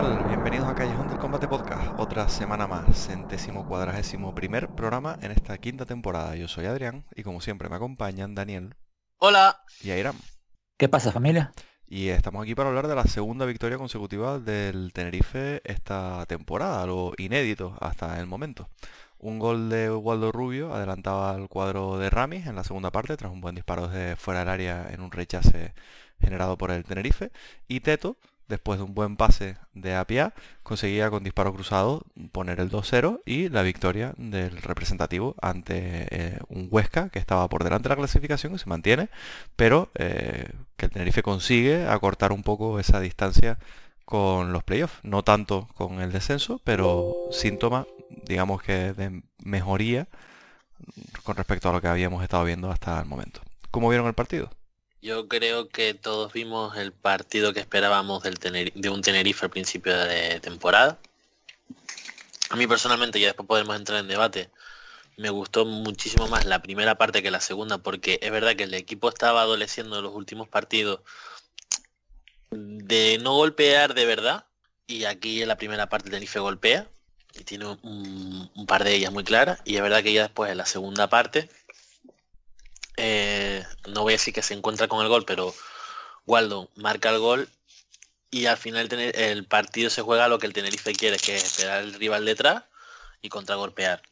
tal? Bienvenidos a Callejón del Combate Podcast, otra semana más, centésimo cuadragésimo primer programa en esta quinta temporada. Yo soy Adrián y como siempre me acompañan Daniel. Hola. Y Airam. ¿Qué pasa familia? Y estamos aquí para hablar de la segunda victoria consecutiva del Tenerife esta temporada, algo inédito hasta el momento. Un gol de Waldo Rubio adelantaba al cuadro de Ramis en la segunda parte tras un buen disparo desde fuera del área en un rechace generado por el Tenerife. Y Teto después de un buen pase de Apia, conseguía con disparo cruzado poner el 2-0 y la victoria del representativo ante eh, un Huesca que estaba por delante de la clasificación y se mantiene, pero eh, que el Tenerife consigue acortar un poco esa distancia con los playoffs, no tanto con el descenso, pero síntoma, digamos que de mejoría con respecto a lo que habíamos estado viendo hasta el momento. ¿Cómo vieron el partido? Yo creo que todos vimos el partido que esperábamos del de un Tenerife al principio de temporada. A mí personalmente, ya después podemos entrar en debate, me gustó muchísimo más la primera parte que la segunda, porque es verdad que el equipo estaba adoleciendo en los últimos partidos de no golpear de verdad, y aquí en la primera parte Tenerife golpea, y tiene un, un par de ellas muy claras, y es verdad que ya después en la segunda parte eh, no voy a decir que se encuentra con el gol, pero Waldo marca el gol y al final el, partido se juega lo que el Tenerife quiere, que es esperar al rival detrás y contragolpear.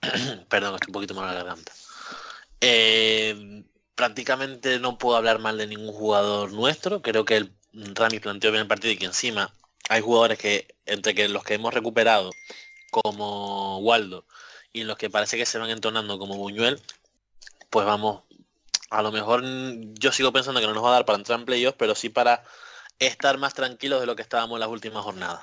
Perdón, estoy un poquito mal la garganta. Eh, prácticamente no puedo hablar mal de ningún jugador nuestro. Creo que el Rami planteó bien el partido y que encima hay jugadores que, entre que los que hemos recuperado, como Waldo, y los que parece que se van entonando como Buñuel, pues vamos a lo mejor yo sigo pensando que no nos va a dar para entrar en playoffs, pero sí para estar más tranquilos de lo que estábamos en las últimas jornadas.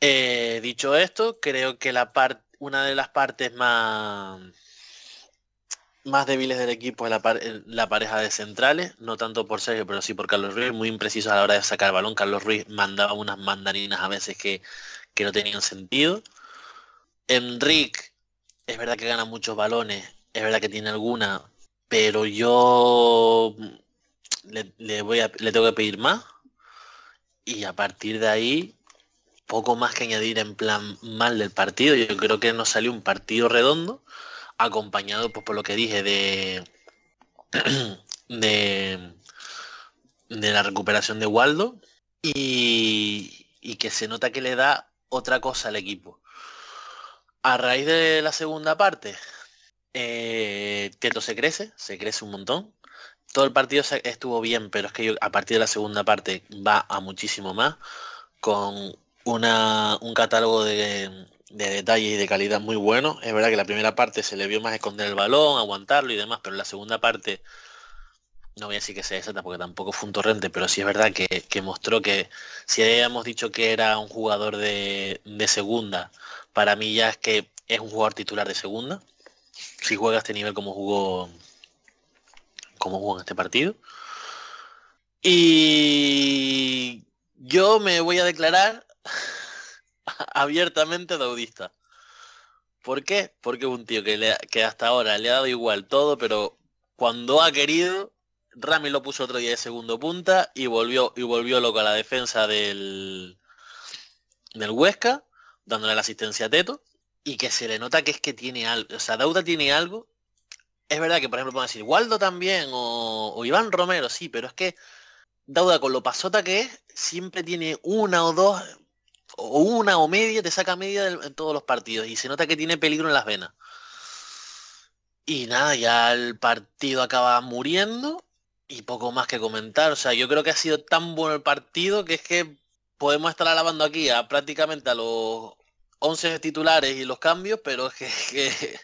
Eh, dicho esto, creo que la una de las partes más, más débiles del equipo es la, pareja de centrales, no tanto por Sergio, pero sí por Carlos Ruiz, muy impreciso a la hora de sacar el balón. Carlos Ruiz mandaba unas mandarinas a veces que, que no tenían sentido. Enrique, es verdad que gana muchos balones, es verdad que tiene alguna, pero yo le, voy a, le tengo que pedir más y a partir de ahí poco más que añadir en plan mal del partido. Yo creo que nos salió un partido redondo, acompañado pues, por lo que dije de, de, de la recuperación de Waldo y, y que se nota que le da otra cosa al equipo. A raíz de la segunda parte, eh, Teto se crece, se crece un montón. Todo el partido estuvo bien, pero es que a partir de la segunda parte va a muchísimo más, con una, un catálogo de, de detalles y de calidad muy bueno. Es verdad que la primera parte se le vio más esconder el balón, aguantarlo y demás, pero en la segunda parte no voy a decir que sea exacta porque tampoco fue un torrente, pero sí es verdad que, mostró que si habíamos dicho que era un jugador de, segunda, para mí ya es que es un jugador titular de segunda. Si juega a este nivel como jugó como jugó en este partido. Y yo me voy a declarar abiertamente daudista. ¿Por qué? Porque un tío que, que hasta ahora le ha dado igual todo, pero cuando ha querido Rami lo puso otro día de segundo punta y volvió, y volvió loco a la defensa del, del Huesca, dándole la asistencia a Teto, y que se le nota que es que tiene algo, o sea, Dauda tiene algo. Es verdad que, por ejemplo, pueden decir, Waldo también, o, Iván Romero, sí, pero es que Dauda con lo pasota que es, siempre tiene una o dos, o una o media, te saca media en todos los partidos, y se nota que tiene peligro en las venas. Y nada, ya el partido acaba muriendo y poco más que comentar. O sea, yo creo que ha sido tan bueno el partido que es que podemos estar alabando aquí a prácticamente a los 11 titulares y los cambios, pero es que,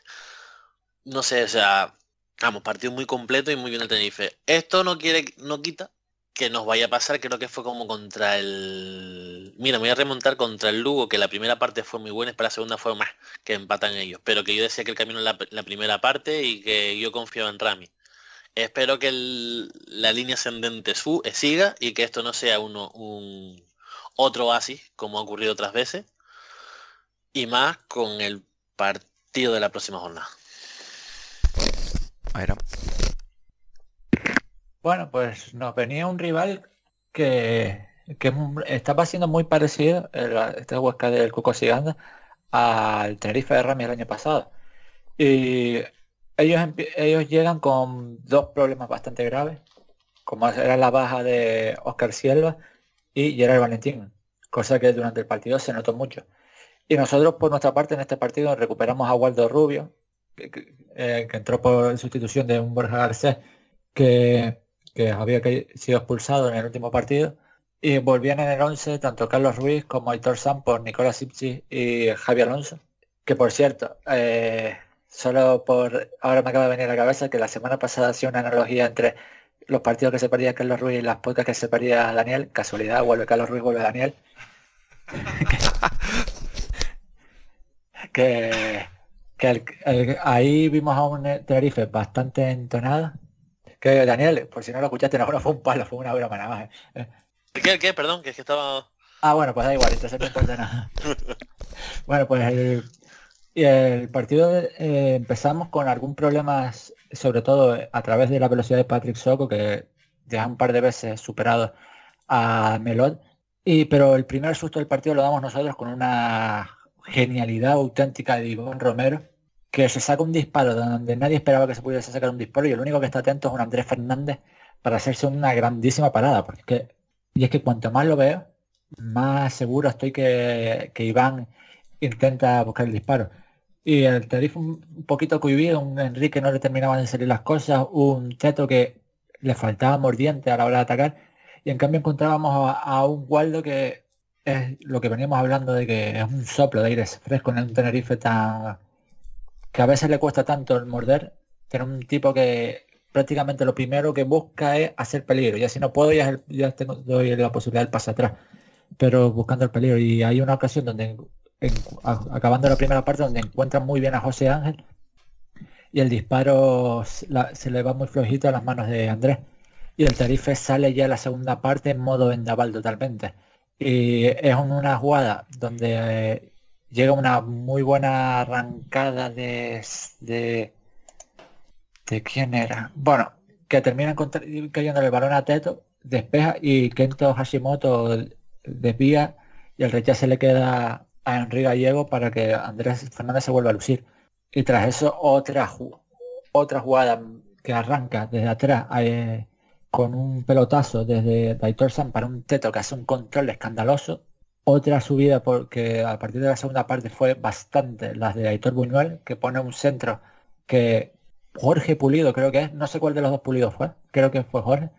no sé, o sea, vamos, partido muy completo y muy bien el Tenerife. Esto no quiere, no quita que nos vaya a pasar, creo que fue como contra el... Mira, me voy a remontar contra el Lugo, que la primera parte fue muy buena, pero la segunda fue más que empatan ellos. Pero que yo decía que el camino en la, primera parte y que yo confiaba en Rami. Espero que la línea ascendente su, eh, siga y que esto no sea uno, un otro oasis, como ha ocurrido otras veces, y más con el partido de la próxima jornada. Bueno, pues nos venía un rival que, que estaba siendo muy parecido, esta huesca del Cuco Siganda, al Tenerife de Rami el año pasado. Y ellos, ellos llegan con dos problemas bastante graves, como era la baja de Oscar Silva y Gerard Valentín, cosa que durante el partido se notó mucho. Y nosotros por nuestra parte en este partido recuperamos a Waldo Rubio, que, eh, entró por sustitución de un Borja Garcés que, había sido expulsado en el último partido. Y volvían en el 11 tanto Carlos Ruiz como Aitor Sampos, Nicolás Ipsi y Javier Alonso. Que por cierto, eh, Solo por ahora me acaba de venir a la cabeza que la semana pasada hacía una analogía entre los partidos que se perdía Carlos Ruiz y las pocas que se perdía Daniel. Casualidad, vuelve Carlos Ruiz, vuelve Daniel. que, ahí vimos a un Tenerife bastante entonado. Que Daniel, por si no lo escuchaste, no, fue un palo, fue una broma nada más. ¿eh? ¿Qué, qué? Perdón, que es que estaba... Ah, bueno, pues da igual, entonces no importa nada. bueno, pues el, el partido eh, empezamos con algún problema, sobre todo a través de la velocidad de Patrick Soco, que ya un par de veces superado a Melot. Y, pero el primer susto del partido lo damos nosotros con una genialidad auténtica de Iván Romero, que se saca un disparo donde nadie esperaba que se pudiese sacar un disparo y el único que está atento es un Andrés Fernández para hacerse una grandísima parada. Porque y es que cuanto más lo veo, más seguro estoy que, que Iván intenta buscar el disparo. Y el Tenerife un poquito cohibido, un Enrique no le terminaban de salir las cosas, un Teto que le faltaba mordiente a la hora de atacar. Y en cambio encontrábamos a, un Waldo que es lo que veníamos hablando de que es un soplo de aire fresco en un Tenerife tan que a veces le cuesta tanto el morder, pero un tipo que prácticamente lo primero que busca es hacer peligro. Ya si no puedo, ya, ya tengo, doy la posibilidad del pase atrás. Pero buscando el peligro. Y hay una ocasión donde acabando la primera parte donde encuentran muy bien a José Ángel y el disparo se le va muy flojito a las manos de Andrés y el Tarife sale ya la segunda parte en modo vendaval totalmente y es una jugada donde eh, llega una muy buena arrancada de, de de quién era bueno que termina cayendo el balón a Teto despeja y Kento Hashimoto desvía y el rechazo le queda a Enrique Gallego para que Andrés Fernández se vuelva a lucir. Y tras eso otra, otra jugada que arranca desde atrás eh, con un pelotazo desde Daitor San para un teto que hace un control escandaloso. Otra subida porque a partir de la segunda parte fue bastante las de Aitor Buñuel, que pone un centro que Jorge Pulido creo que es, no sé cuál de los dos Pulidos fue, creo que fue Jorge,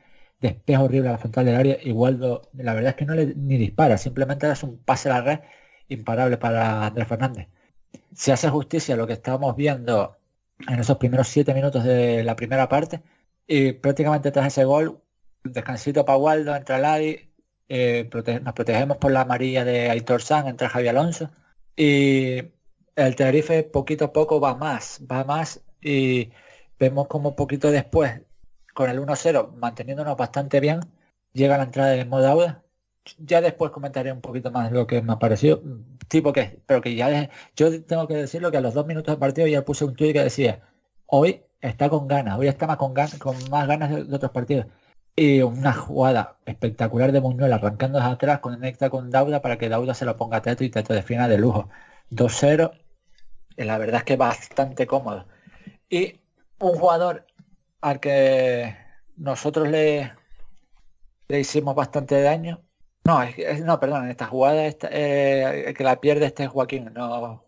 despeja horrible a la frontal del área, igual la verdad es que no le ni dispara, simplemente es un pase a la red imparable para Andrés Fernández. Si hace justicia lo que estábamos viendo en esos primeros siete minutos de la primera parte, Y prácticamente tras ese gol, descansito para Waldo, entra Ladi, eh, nos protegemos por la amarilla de Aitor San, entra Javi Alonso. Y el Tenerife poquito a poco va más, va más y vemos como poquito después, con el 1-0, manteniéndonos bastante bien, llega la entrada de Modauda. Ya después comentaré un poquito más lo que me ha parecido, tipo que, pero que ya yo tengo que decirlo que a los dos minutos de partido ya puse un tweet que decía, hoy está con ganas, hoy está más con ganas, con más ganas de, otros partidos. Y una jugada espectacular de Muñuel arrancando hacia atrás, conecta con Dauda para que Dauda se lo ponga a Teto y Teto defina de lujo. 2-0, la verdad es que bastante cómodo. Y un jugador al que nosotros le, le hicimos bastante daño. No, es, no, perdón, en esta jugada eh, que la pierde este es Joaquín, no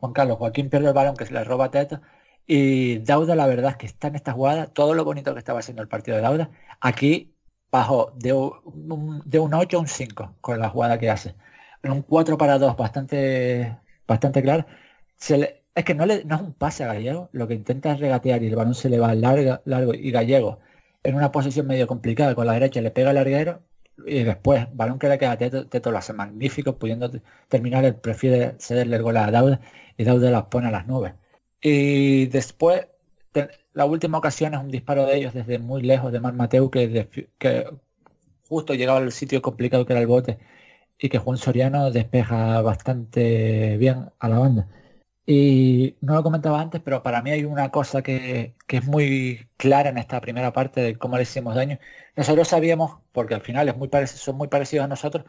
Juan Carlos. Joaquín pierde el balón que se le roba a Teto. Y Dauda, la verdad es que está en esta jugada, todo lo bonito que estaba haciendo el partido de Dauda, aquí bajo de un, de un 8 a un 5 con la jugada que hace. Un 4 para 2 bastante, bastante claro. Es que no, le, no es un pase a Gallego, lo que intenta es regatear y el balón se le va largo, largo y Gallego en una posición medio complicada con la derecha le pega al larguero y después balón que le queda a Teto, lo hace magnífico pudiendo terminar él prefiere cederle el gol a Dauda y Dauda las pone a las nubes y después la última ocasión es un disparo de ellos desde muy lejos de Mar Mateu que, que justo llegaba al sitio complicado que era el bote y que Juan Soriano despeja bastante bien a la banda y no lo comentaba antes, pero para mí hay una cosa que, es muy clara en esta primera parte de cómo le hicimos daño. Nosotros sabíamos, porque al final es muy son muy parecidos a nosotros,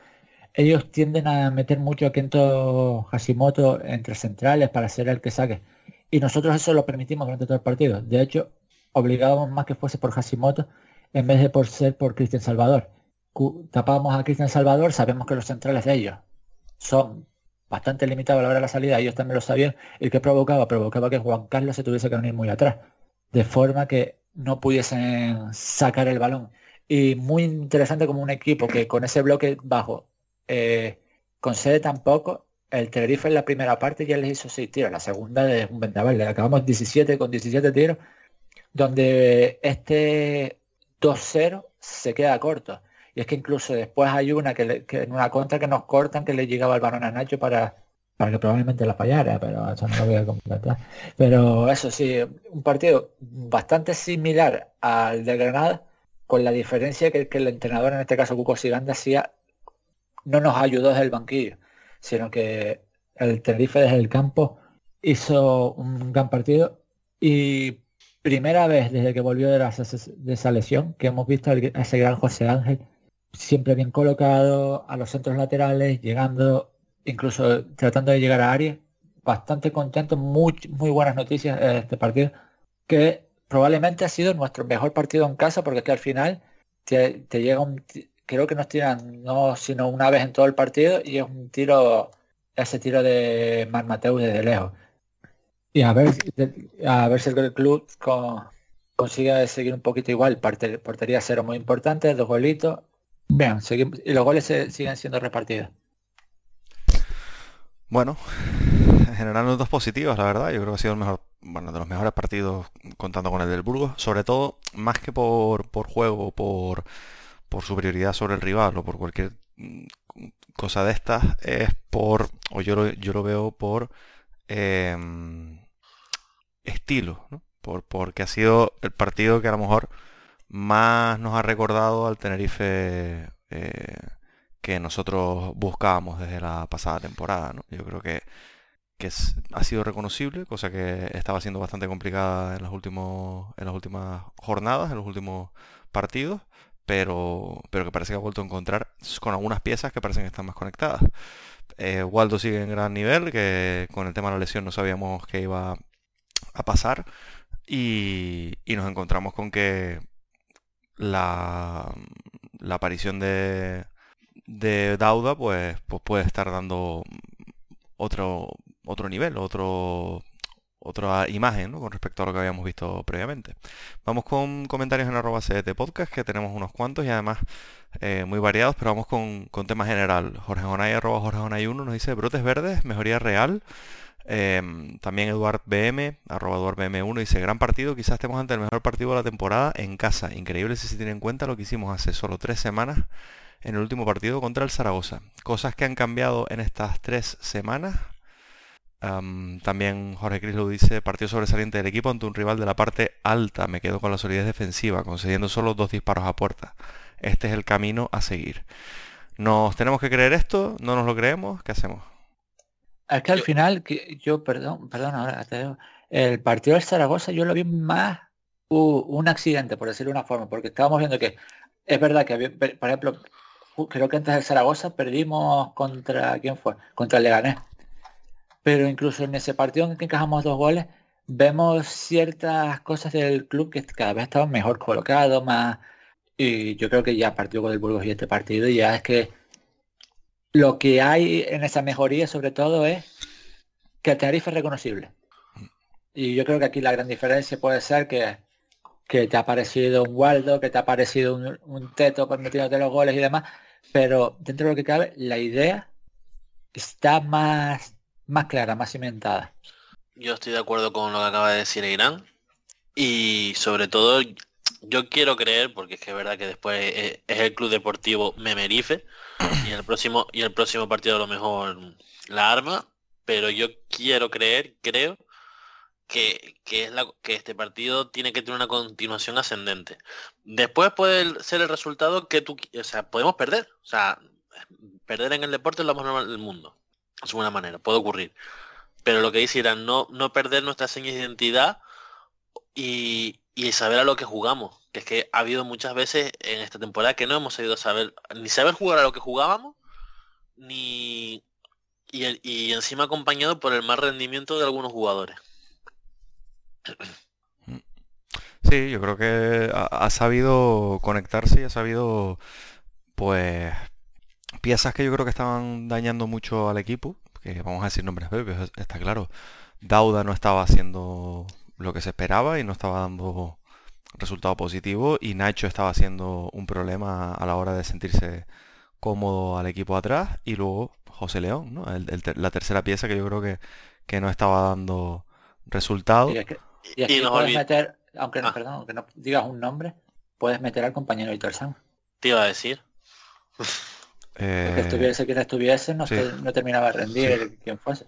ellos tienden a meter mucho a Kento Hashimoto entre centrales para ser el que saque. Y nosotros eso lo permitimos durante todo el partido. De hecho, obligábamos más que fuese por Hashimoto en vez de por ser por Cristian Salvador. Tapábamos a Cristian Salvador, sabemos que los centrales de ellos son bastante limitado a la hora de la salida, ellos también lo sabían, y que provocaba, provocaba que Juan Carlos se tuviese que venir muy atrás, de forma que no pudiesen sacar el balón. Y muy interesante como un equipo que con ese bloque bajo eh, concede tan poco, el Tenerife en la primera parte ya les hizo 6 tiros, la segunda es un ventaval, le acabamos 17 con 17 tiros, donde este 2-0 se queda corto. Y es que incluso después hay una que, en una contra que nos cortan que le llegaba el balón a Nacho para, para que probablemente la fallara, pero eso no lo voy a comentar. Pero eso sí, un partido bastante similar al de Granada, con la diferencia que, que el entrenador, en este caso Cuco Siganda, hacía, no nos ayudó desde el banquillo, sino que el Tenerife desde el campo hizo un gran partido y primera vez desde que volvió de, esa lesión que hemos visto a ese gran José Ángel siempre bien colocado, a los centros laterales, llegando, incluso tratando de llegar a área. Bastante contento, muy, muy buenas noticias de este partido, que probablemente ha sido nuestro mejor partido en casa, porque es que al final te, llega un, creo que nos tiran no sino una vez en todo el partido y es un tiro, ese tiro de Mar Mateus desde lejos. Y a ver, a ver si el club consigue seguir un poquito igual, portería cero muy importante, dos golitos, Bien, y los goles siguen siendo repartidos. Bueno, en general notas positivas, la verdad. Yo creo que ha sido el mejor, bueno, de los mejores partidos contando con el del Burgos. Sobre todo, más que por, por juego, por, por superioridad sobre el rival o por cualquier mm, cosa de estas, es por, o yo lo, yo lo veo por em, estilo, ¿no? Por, porque ha sido el partido que a lo mejor más nos ha recordado al Tenerife eh, que nosotros buscábamos desde la pasada temporada. Yo creo que, ha sido reconocible, cosa que estaba siendo bastante complicada en, los últimos, en las últimas jornadas, en los últimos partidos, pero, pero que parece que ha vuelto a encontrar con algunas piezas que parecen que están más conectadas. Eh, Waldo sigue en gran nivel, que con el tema de la lesión no sabíamos que iba a pasar. y nos encontramos con que la, la aparición de, de Dauda pues, pues puede estar dando otro, otro nivel, otro, otra imagen con respecto a lo que habíamos visto previamente. Vamos con comentarios en arroba CDT Podcast, que tenemos unos cuantos y además eh, muy variados, pero vamos con, con tema general. Jorge Jonay, arroba Jorge Jonay 1 nos dice brotes verdes, mejoría real. Em, también Eduard BM, arroba Eduard BM1, dice, gran partido, quizás estemos ante el mejor partido de la temporada en casa. Increíble si se tiene en cuenta lo que hicimos hace solo tres semanas en el último partido contra el Zaragoza. Cosas que han cambiado en estas tres semanas. También Jorge Cris dice, partido sobresaliente del equipo ante un rival de la parte alta. Me quedo con la solidez defensiva, concediendo solo dos disparos a puerta. Este es el camino a seguir. ¿Nos tenemos que creer esto? ¿No nos lo creemos? ¿Qué hacemos? Es que al final, que yo, perdón, perdón, ahora el partido del Zaragoza yo lo vi más un accidente, por decirlo de una forma, porque estábamos viendo que es verdad que, por ejemplo, creo que antes del Zaragoza perdimos contra, ¿quién fue? Contra el Leganés. Pero incluso en ese partido en el que encajamos dos goles, vemos ciertas cosas del club que cada vez estaban mejor colocados, más... Y yo creo que ya partió con el Burgos y este partido ya es que lo que hay en esa mejoría sobre todo es que el tarifa es reconocible. Y yo creo que aquí la gran diferencia puede ser que, que te ha parecido un Waldo, que te ha parecido un, Teto metiéndote los goles y demás, pero dentro de lo que cabe, la idea está más, más clara, más cimentada. Yo estoy de acuerdo con lo que acaba de decir Irán. Y sobre todo, yo quiero creer, porque es que es verdad que después es, el club deportivo Memerife, y el próximo, y el próximo partido a lo mejor la arma, pero yo quiero creer, creo, que, es la, que este partido tiene que tener una continuación ascendente. Después puede ser el resultado que tú, o sea, podemos perder. O sea, perder en el deporte es lo más normal del mundo. Es una manera, puede ocurrir. Pero lo que dice no, no perder nuestra seña de identidad y, y saber a lo que jugamos. Que es que ha habido muchas veces en esta temporada que no hemos sabido saber, ni saber jugar a lo que jugábamos, ni y, encima acompañado por el mal rendimiento de algunos jugadores. Sí, yo creo que ha, sabido conectarse y ha sabido, pues, piezas que yo creo que estaban dañando mucho al equipo, que vamos a decir nombres propios, está claro. Dauda no estaba haciendo lo que se esperaba y no estaba dando resultado positivo y Nacho estaba haciendo un problema a la hora de sentirse cómodo al equipo atrás y luego José León, ¿no? la tercera pieza que yo creo que, que no estaba dando resultado. Y, aquí puedes meter, aunque no, ah. perdón, aunque no digas un nombre, puedes meter al compañero Víctor San. Te iba a decir. Eh... Que estuviese quien estuviese, no, no terminaba de rendir quien fuese.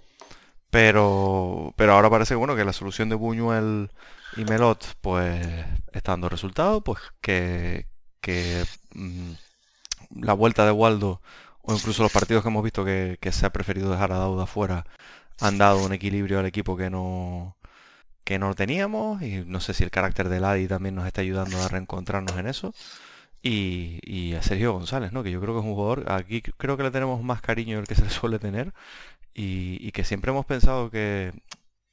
Pero, pero ahora parece bueno que la solución de Buñuel y Melot pues está dando resultados, pues que, que mm, la vuelta de Waldo o incluso los partidos que hemos visto que, se ha preferido dejar a Dauda fuera han dado un equilibrio al equipo que no que no teníamos y no sé si el carácter de Ladi también nos está ayudando a reencontrarnos en eso y, y, a Sergio González, ¿no? que yo creo que es un jugador, aquí creo que le tenemos más cariño del que se le suele tener y, que siempre hemos pensado que,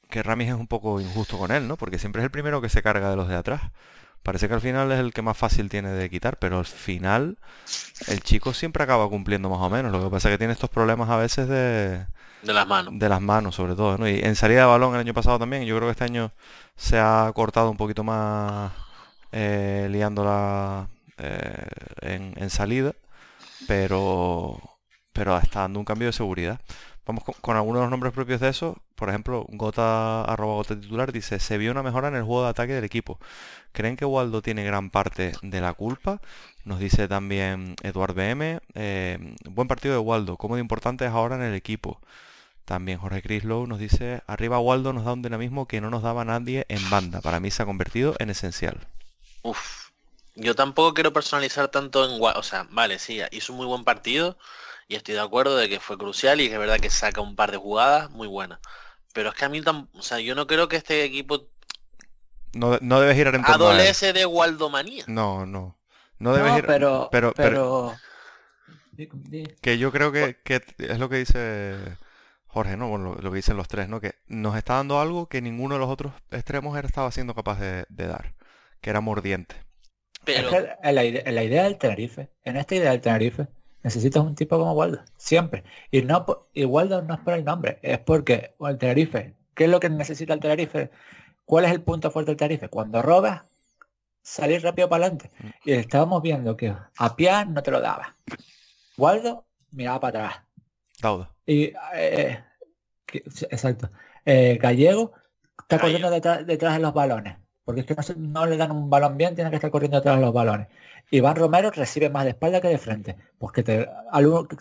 que Ramis es un poco injusto con él, ¿no? Porque siempre es el primero que se carga de los de atrás. Parece que al final es el que más fácil tiene de quitar, pero al final el chico siempre acaba cumpliendo más o menos. Lo que pasa es que tiene estos problemas a veces de... De las manos. De las manos, sobre todo, ¿no? Y en salida de balón el año pasado también, yo creo que este año se ha cortado un poquito más eh, liándola eh, en, salida, pero, pero está dando un cambio de seguridad. Vamos con, algunos de los nombres propios de eso. Por ejemplo, Gota, arroba Gota titular, dice, se vio una mejora en el juego de ataque del equipo. ¿Creen que Waldo tiene gran parte de la culpa? Nos dice también Eduard BM. Eh, buen partido de Waldo. ¿Cómo de importante es ahora en el equipo? También Jorge Crislow nos dice, arriba Waldo nos da un dinamismo que no nos daba nadie en banda. Para mí se ha convertido en esencial. Uf, yo tampoco quiero personalizar tanto en. O sea, vale, sí, hizo un muy buen partido y estoy de acuerdo de que fue crucial y que es verdad que saca un par de jugadas muy buenas. Pero es que a mí, o sea, yo no creo que este equipo no, no debes girar en torno Adolece de Waldomanía. No, no. No debes no, ir... pero, pero, pero... Que yo creo que, que, es lo que dice Jorge, ¿no? Bueno, lo, que dicen los tres, ¿no? Que nos está dando algo que ninguno de los otros extremos estaba siendo capaz de, dar, que era mordiente. Pero... en, la, idea del Tenerife, en esta idea del Tenerife, necesitas un tipo como Waldo, siempre. Y no y Waldo no es por el nombre, es porque el Tenerife, ¿qué es lo que necesita el Tenerife? ¿Cuál es el punto fuerte del Tenerife? Cuando robas, salir rápido para adelante. Y estábamos viendo que a pie no te lo daba. Waldo miraba para atrás. Dauda. Y eh, exacto. eh, Gallego está corriendo detrás, detrás de los balones. Porque es que no, le dan un balón bien, tiene que estar corriendo detrás de los balones. Iván Romero recibe más de espalda que de frente. Porque te,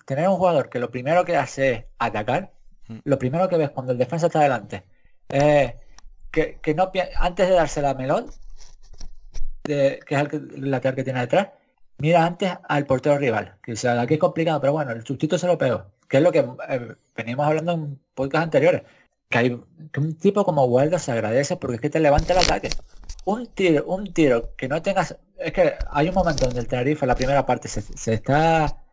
tener un jugador que lo primero que hace es atacar, mm. lo primero que ves cuando el defensa está adelante, es que, no antes de darse la melón, que es el, lateral que tiene detrás, mira antes al portero rival. Que sea, aquí es complicado, pero bueno, el sustituto se lo pegó. Que es lo que eh, venimos hablando en podcast anteriores. Que hay que un tipo como Waldo se agradece porque es que te levanta el ataque. Un tiro, un tiro que no tengas. Es que hay un momento donde el Tenerife, la primera parte, se, está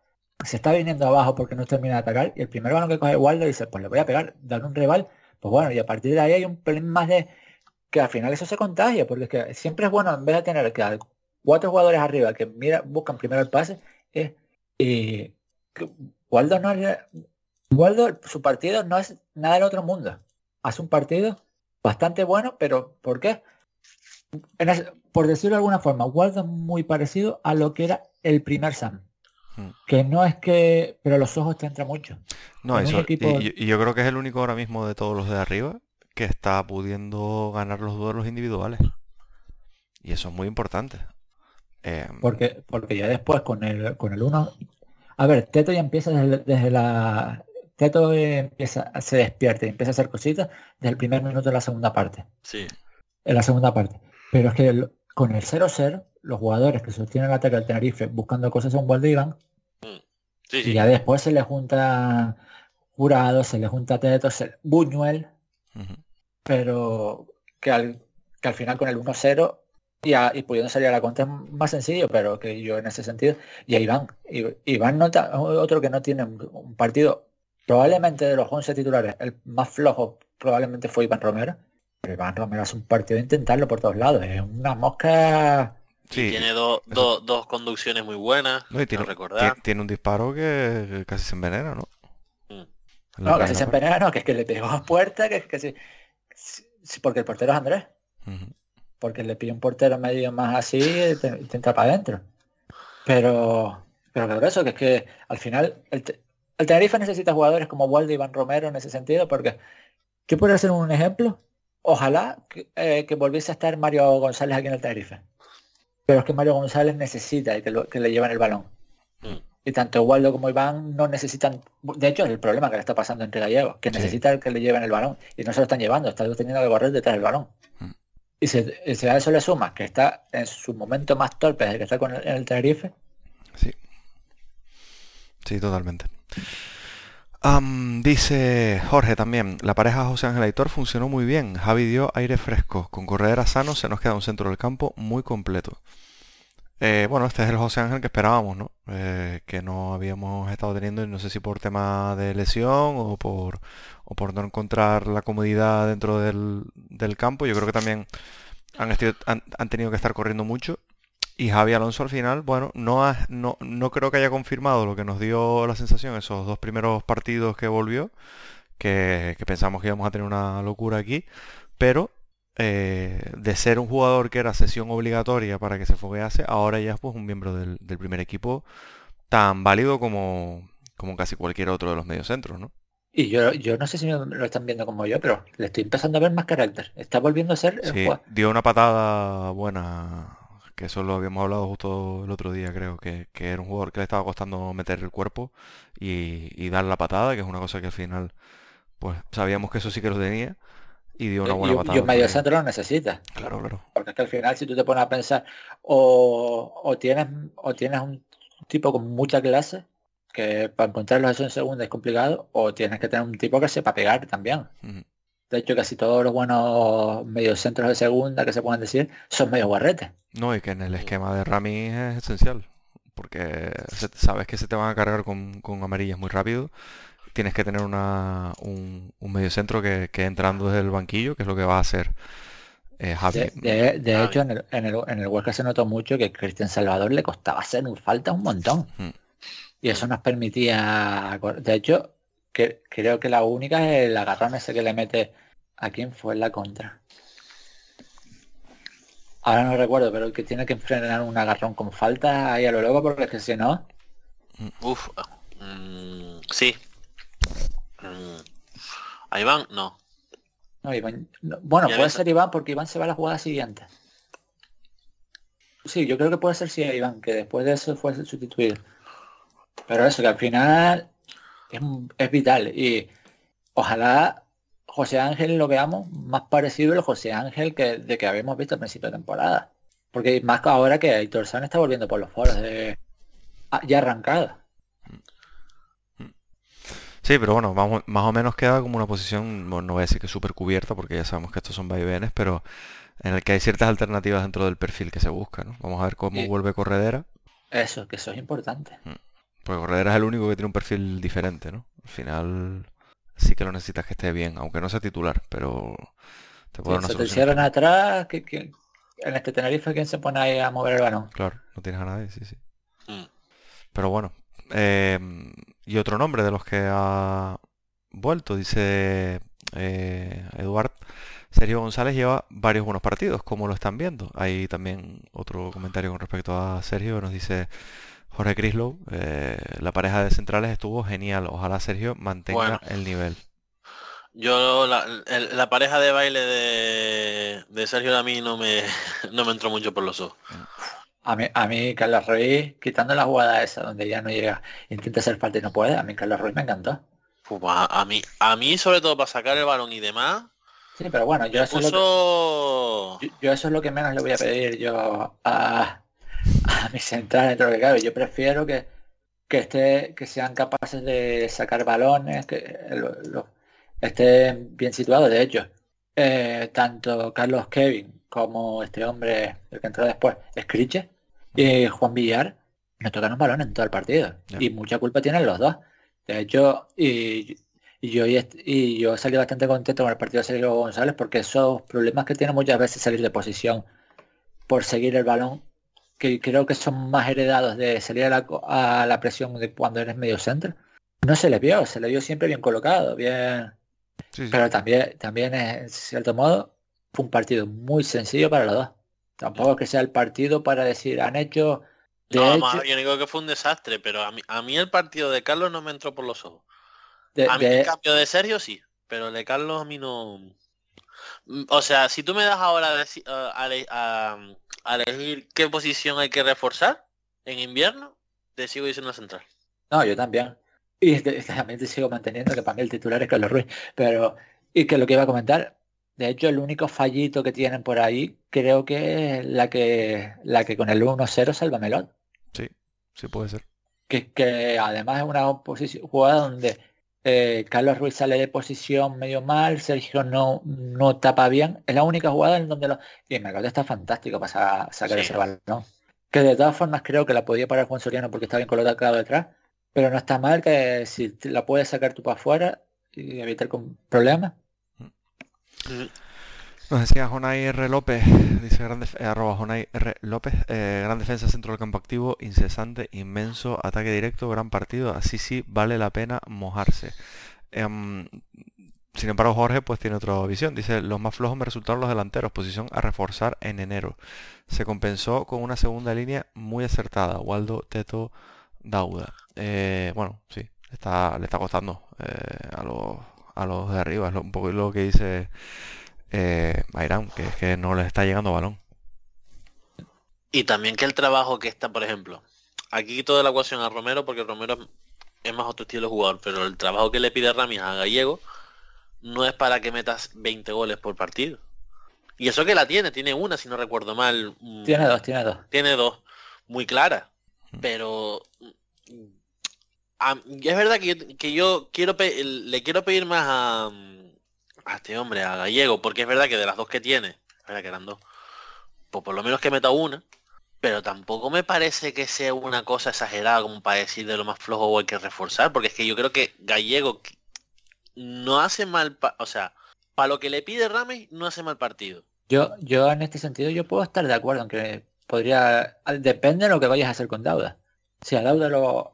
se está viniendo abajo porque no termina de atacar. Y el primer balón que coge Waldo dice, pues le voy a pegar, dar un rival. Pues bueno, y a partir de ahí hay un pelín más de que al final eso se contagia, porque es que siempre es bueno, en vez de tener que cuatro jugadores arriba que mira, buscan primero el pase, es, y Waldo no Waldo, su partido no es nada del otro mundo. Hace un partido bastante bueno, pero ¿por qué? Por decirlo de alguna forma, es muy parecido a lo que era el primer Sam. Hmm. Que no es que, pero los ojos te entran mucho. No, eso, y, yo creo que es el único ahora mismo de todos los de arriba que está pudiendo ganar los duelos individuales. Y eso es muy importante. Em, porque, porque ya después con el con el 1. A ver, Teto ya empieza desde, la. Teto empieza, se despierta y empieza a hacer cositas desde el primer minuto de la segunda parte. Sí. En la segunda parte. Pero es que con el 0-0, los jugadores que sostienen el ataque al Tenerife buscando cosas son Waldeivan. Mm. Y ya después se le junta Jurado, se le junta Teto, se, Buñuel, pero que al, que al final con el 1-0 y, y, pudiendo salir a la cuenta es más sencillo, pero que yo en ese sentido. Y a Iván. Iván nota otro que no tiene un partido, probablemente de los 11 titulares, el más flojo probablemente fue Iván Romero. Pero Iván Romero es un partido de intentarlo por todos lados. Es una mosca. tiene dos conducciones muy buenas. No, tiene, tiene, un disparo que casi se envenena, ¿no? No, casi se envenena, no, que es que le pegó a puerta, que es que sí, porque el portero es Andrés. Porque le pide un portero medio más así y te, entra para adentro. Pero, pero claro, eso, que es que al final el, Tenerife necesita jugadores como Waldo y Iván Romero en ese sentido, porque ¿qué puede ser un ejemplo? Ojalá que, eh, volviese a estar Mario González aquí en el Tenerife. Pero es que Mario González necesita que, que le lleven el balón. Mm. Y tanto Waldo como Iván no necesitan, de hecho es el problema que le está pasando entre gallegos, que necesita que le lleven el balón y no se lo están llevando, está teniendo que correr detrás del balón. Mm. Y si, a eso le suma que está en su momento más torpe desde que está con el, en el Tenerife. Sí. Sí, totalmente. Dice Jorge también, la pareja José Ángel Aitor funcionó muy bien. Javi dio aire fresco. Con corredera sano se nos queda un centro del campo muy completo. Eh, bueno, este es el José Ángel que esperábamos, ¿no? Eh, que no habíamos estado teniendo, no sé si por tema de lesión o por, o por no encontrar la comodidad dentro del, campo. Yo creo que también han, tenido que estar corriendo mucho. Y Javi Alonso al final, bueno, no, no, no creo que haya confirmado lo que nos dio la sensación esos dos primeros partidos que volvió, que, que pensamos que íbamos a tener una locura aquí, pero eh, de ser un jugador que era sesión obligatoria para que se foguease, ahora ya es pues, un miembro del, primer equipo tan válido como, como casi cualquier otro de los mediocentros, ¿no? Y yo, yo no sé si lo están viendo como yo, pero le estoy empezando a ver más carácter. Está volviendo a ser... Sí, dio una patada buena, que eso lo habíamos hablado justo el otro día, creo, que, era un jugador que le estaba costando meter el cuerpo y, y dar la patada, que es una cosa que al final, pues sabíamos que eso sí que lo tenía y dio una buena patada. Y un medio centro lo necesita. Claro, claro. Porque es que al final si tú te pones a pensar o, tienes o tienes un tipo con mucha clase que para encontrarlo eso en segunda es complicado o tienes que tener un tipo que sepa pegar también. De hecho, casi todos los buenos mediocentros de segunda que se pueden decir son medio guarretes. No, y que en el esquema de Rami es esencial. Porque sabes que se te van a cargar con, con amarillas muy rápido tienes que tener una, un, un mediocentro que, que entrando desde el banquillo, que es lo que va a hacer eh, Javi. De, hecho, en el, en, el, en el Huesca se notó mucho que Cristian Salvador le costaba hacer falta un montón. Hmm. Y eso nos permitía... De hecho, que, creo que la única es el agarrón ese que le mete... ¿A quién fue la contra? Ahora no recuerdo, pero el que tiene que frenar un agarrón con falta ahí a lo loco, porque es que si no... Uf, mm, sí, Mm. ¿A Iván? No. No, Iván- no, bueno, puede ser Iván porque Iván se va a la jugada siguiente. Sí, yo creo que puede ser sí Iván, que después de eso fue sustituido. Pero eso, que al final es, es vital. Y ojalá José Ángel lo veamos más parecido al José Ángel que de que habíamos visto al principio de temporada. Porque más que ahora que Aitor San está volviendo por los foros de ah, ya arrancado. Sí, pero bueno, vamos- más o menos queda como una posición, bueno, no voy a decir que súper cubierta, porque ya sabemos que estos son vaivenes, pero en el que hay ciertas alternativas dentro del perfil que se busca, ¿no? Vamos a ver cómo vuelve Corredera, Eso, que eso es importante. Porque Corredera es el único que tiene un perfil diferente, ¿no? Al final sí que lo necesitas que esté bien, aunque no sea titular, pero te dar una se te atrás, que, que- en este Tenerife, ¿quién se pone ahí a mover el balón? Claro, no tienes a nadie, sí, sí. Mm. Pero bueno, eh, y otro nombre de los que ha vuelto, dice eh, Eduard, Sergio González lleva varios buenos partidos, como lo están viendo. Hay también otro comentario con respecto a Sergio, nos dice Jorge Crislow, eh, la pareja de centrales estuvo genial, ojalá Sergio mantenga Bueno. el nivel. Yo la, el- la pareja de baile de, de Sergio a mí no me, no me entró mucho por los ojos. A mí, a mí Carlos Ruiz, quitando la jugada esa donde ya no llega, intenta hacer falta y no puede, a mí Carlos Ruiz me encantó. Uf, a, a mí, a mí sobre todo para sacar el balón y demás, Sí, pero bueno, yo eso, es lo puso... que, yo, yo eso es lo que menos le voy a pedir yo a, a mis centrales dentro de lo que cabe. Yo prefiero que, que esté, que sean capaces de sacar balones, que lo- lo- estén bien situados. De hecho, eh, tanto Carlos Kevin como este hombre, el que entró después, Scriche, y Juan Villar, nos tocaron balón en todo el partido. Y mucha culpa tienen los dos. De hecho, y, y yo y, y yo salí bastante contento con el partido de Sergio González porque esos problemas que tiene muchas veces salir de posición por seguir el balón, que creo que son más heredados de salir a la, co- a la presión de cuando eres medio centro, no se le vio, se le vio siempre bien colocado, bien. Sí, sí. Pero también, también en cierto modo, fue un partido muy sencillo para los dos. Tampoco que sea el partido para decir, han hecho... De No, hecho, más bien digo que fue un desastre, pero a mí, a mí el partido de Carlos no me entró por los ojos. de- A mí de- el cambio de Sergio sí, pero el de Carlos a mí no... O sea, si tú me das ahora a, a- a ele- a- a elegir qué posición hay que reforzar en invierno, te sigo diciendo central. No, yo también. Y también te sigo manteniendo que para mí el titular es Carlos Ruiz. Pero, y que lo que iba a comentar, de hecho el único fallito que tienen por ahí, creo que es la que, la que con el 1-0 salva Melón. Sí, sí puede ser. Que, que además es una posición, jugada donde eh, Carlos Ruiz sale de posición medio mal, Sergio no, no tapa bien. Es la única jugada en donde lo... Y Melón está fantástico para sa- sacar Sí. ese balón. Que de todas formas creo que la podía parar Juan Soriano porque está bien colocado detrás. Pero no está mal que si la puedes sacar tú para afuera y evitar con problemas. Nos decía Jonay R. López, dice gran eh, arroba Jonay R. López, eh, gran defensa, centro del campo activo, incesante, inmenso, ataque directo, gran partido, así sí vale la pena mojarse. Em, sin embargo, Jorge pues tiene otra visión. Dice, los más flojos me resultaron los delanteros, posición a reforzar en enero. Se compensó con una segunda línea muy acertada, Waldo, Teto, Dauda. Eh, bueno, sí, le está costando eh, a los, a los de arriba, es un poco lo que dice eh, que es que no les está llegando balón. Y también que el trabajo que está, por ejemplo, aquí quito de la ecuación a Romero porque Romero es más otro estilo de jugador, pero el trabajo que le pide Ramis a Gallego no es para que metas 20 goles por partido. Y eso que la tiene, tiene una, si no recuerdo mal. mm, Tiene dos, tiene dos. tiene dos muy claras pero mm, a- es verdad que yo, que yo quiero pe- le quiero pedir más a, mm, este hombre a Gallego porque es verdad que de las dos que tiene es verdad que eran dos pues por lo menos que meta una pero tampoco me parece que sea una cosa exagerada como para decir de lo más flojo o hay que reforzar porque es que yo creo que Gallego no hace mal o sea para lo que le pide Rames no hace mal partido Yo, yo en este sentido yo puedo estar de acuerdo en que podría. Depende de lo que vayas a hacer con Dauda. Si a Dauda lo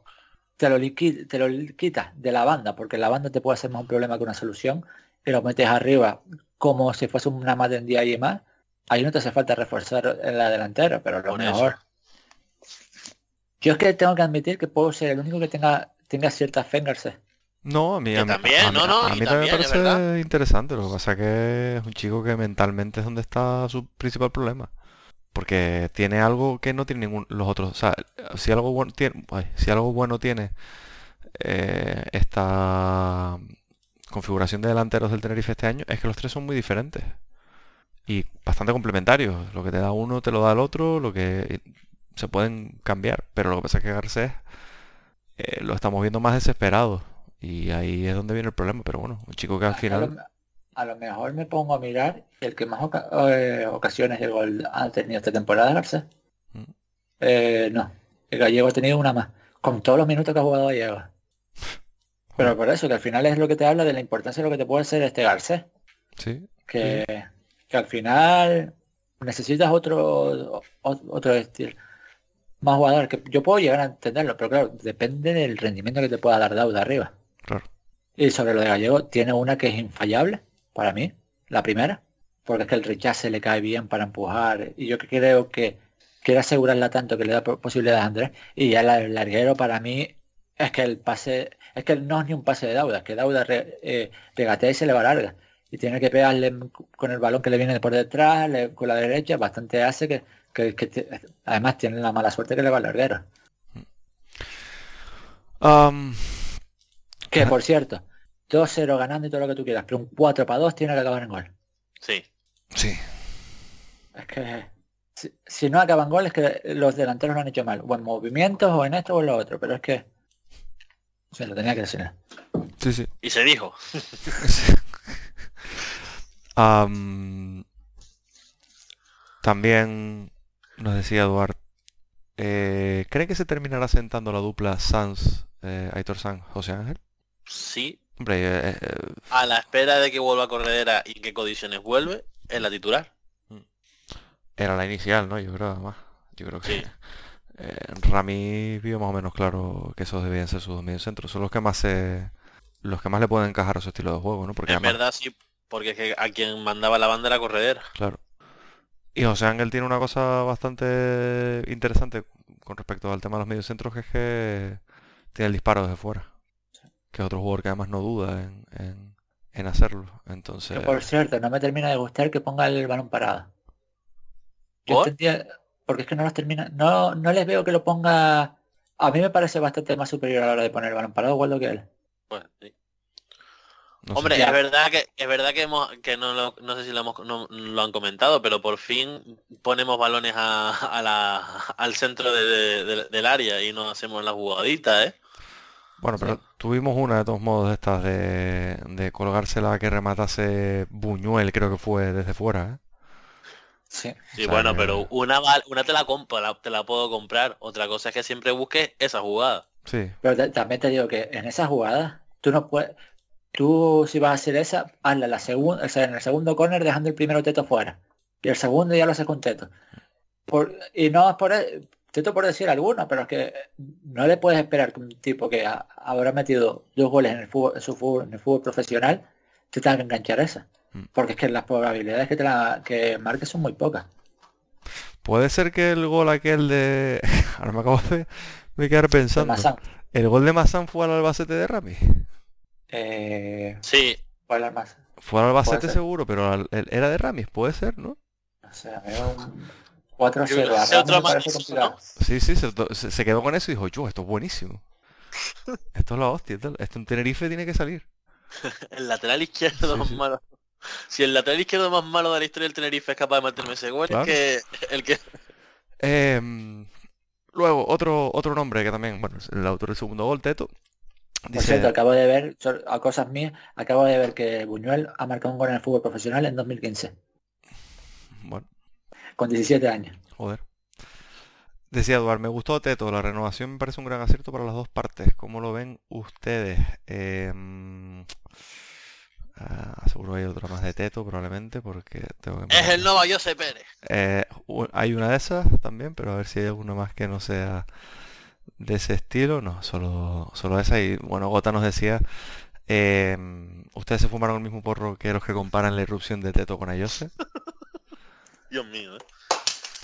te lo, te lo quitas de la banda, porque la banda te puede hacer más un problema que una solución, y lo metes arriba como si fuese una matendía y más, ahí no te hace falta reforzar en la delantera, pero lo Por eso. mejor. Yo es que tengo que admitir que puedo ser el único que tenga, tenga cierta fe en Garcés. No, a mí, Que a mí- también, a mí- no, no, a mí también me es parece interesante. Lo que pasa es que es un chico que mentalmente es donde está su principal problema. Porque tiene algo que no tiene ningún los otros. O sea, si algo bueno tiene, ay, si algo bueno tiene eh, esta configuración de delanteros del Tenerife este año, es que los tres son muy diferentes. Y bastante complementarios. Lo que te da uno te lo da el otro, lo que se pueden cambiar. Pero lo que pasa es que Garcés eh, lo estamos viendo más desesperado. Y ahí es donde viene el problema. Pero bueno, un chico que al final... a lo mejor me pongo a mirar el que más oca- eh, ocasiones de gol ha tenido esta temporada, Garcés. Mm. Eh, no, el gallego ha tenido una más, con todos los minutos que ha jugado gallego. Pero por eso, que al final es lo que te habla de la importancia de lo que te puede hacer este Garcés. Sí, Que, que al final necesitas otro, otro estilo. Más jugador, que yo puedo llegar a entenderlo, pero claro, depende del rendimiento que te pueda dar Dauda arriba. claro. Y sobre lo de Gallego, tiene una que es infallable para mí, la primera, porque es que el rechace le cae bien para empujar. Y yo creo que quiere asegurarla tanto que le da po- posibilidades a Andrés. Y ya el larguero para mí es que el pase, es que no es ni un pase de Dauda, es que Dauda re- eh, regatea y se le va larga. Y tiene que pegarle con el balón que le viene por detrás, le- con la derecha, bastante hace que, que- que te- además tiene la mala suerte que le va al larguero. Am, Que por cierto, 2-0 ganando y todo lo que tú quieras, pero un 4 para 2 tiene que acabar en gol. Sí. sí, Es que si, si no acaban goles, que los delanteros lo han hecho mal. O en movimientos, o en esto, o en lo otro. Pero es que... Se lo tenía que decir. sí, sí. Y se dijo. Am, también nos decía Eduard, eh, ¿cree que se terminará sentando la dupla Sanz, eh, Aitor Sanz, José Ángel? Sí. Hombre, eh, eh, A la espera de que vuelva a Corredera y en qué condiciones vuelve, es la titular. era la inicial, ¿no? Yo creo además. Yo creo que Sí. eh, Rami vio más o menos claro que esos debían ser sus dos mediocentros. Son los que más se, los que más le pueden encajar a su estilo de juego, ¿no? Porque En además, verdad sí, porque es que a quien mandaba la banda era Corredera. Claro. Y José Ángel tiene una cosa bastante interesante con respecto al tema de los mediocentros, que es que tiene el disparo desde fuera. Que es otro jugador que además no duda en, en- en hacerlo. Entonces, Que por cierto, no me termina de gustar que ponga el balón parado. Yo ¿Por? entendía- porque es que no los termina, no, no les veo que lo ponga. A mí me parece bastante más superior a la hora de poner el balón parado Waldo que él. Pues, sí. no. Hombre, es verdad que es verdad que hemos que no lo, no sé si lo hemos no, lo han comentado, pero por fin ponemos balones a, a la, al centro de- de- de- del área y no hacemos la jugadita, ¿eh? Bueno, pero tuvimos una de todos modos de estas de, de colgársela que rematase Buñuel, creo que fue desde fuera, ¿eh? Sí. Sí, bueno, pero una una te la compro, la- te la puedo comprar. Otra cosa es que siempre busques esa jugada. Sí, Pero te- también te digo que en esa jugada, tú no puedes. Tú si vas a hacer esa, hazla la segunda, o sea, en el segundo corner dejando el primero teto fuera. Y el segundo ya lo haces con teto. Por, y no es por teto por decir alguno, pero es que no le puedes esperar que un tipo que ha- habrá metido dos goles en el fútbol, en su fútbol, en el fútbol profesional, te tenga que enganchar esa. Mm. Porque es que las probabilidades que te la que marques son muy pocas. puede ser que el gol aquel de... Ahora me acabo de, de quedar pensando. ¿El gol de Mazán fue al Albacete de Rami? Eh, Sí. Fue al Albacete seguro, pero al- el- era de Ramis, puede ser, ¿no? O sea, veo un 4-0. Yo creo que a ese Ramos otro me parece más, complicado. ¿no? Sí, sí, se, quedó con eso y dijo, yo, esto es buenísimo. Esto es la hostia, tal. Esto en Tenerife tiene que salir. el lateral izquierdo Sí, más sí. malo. Si el lateral izquierdo más malo de la historia del Tenerife es capaz de meterme ese gol, Claro. es que el que Em, luego, otro, otro nombre que también, bueno, es el autor del segundo gol, Teto. Por Dice, cierto, acabo de ver, a cosas mías, acabo de ver que Buñuel ha marcado un gol en el fútbol profesional en 2015, bueno, con 17 años. joder. Decía Eduard, me gustó Teto, la renovación me parece un gran acierto para las dos partes. ¿Cómo lo ven ustedes? Em, ah, seguro hay otra más de Teto probablemente porque tengo que es el Nova Jose Pérez. Eh, hay una de esas también, pero a ver si hay alguna más que no sea de ese estilo. No, solo, solo esa. Y bueno, Gota nos decía, em, ustedes se fumaron el mismo porro que los que comparan la irrupción de Teto con Ayose. Dios mío, ¿eh?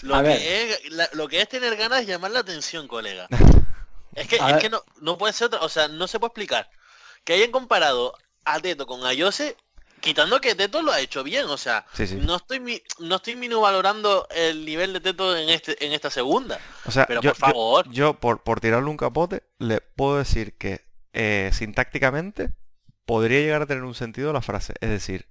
Lo que, es, la- lo que es tener ganas de llamar la atención, colega. Es que, es que no, no puede ser otra, o sea, no se puede explicar. que hayan comparado a Teto con Ayose, quitando que Teto lo ha hecho bien, o sea, Sí, sí. no estoy no estoy el nivel de Teto en este en esta segunda. O sea, Pero yo, por favor. yo, yo por, por tirarle un capote, le puedo decir que eh, sintácticamente podría llegar a tener un sentido la frase. Es decir,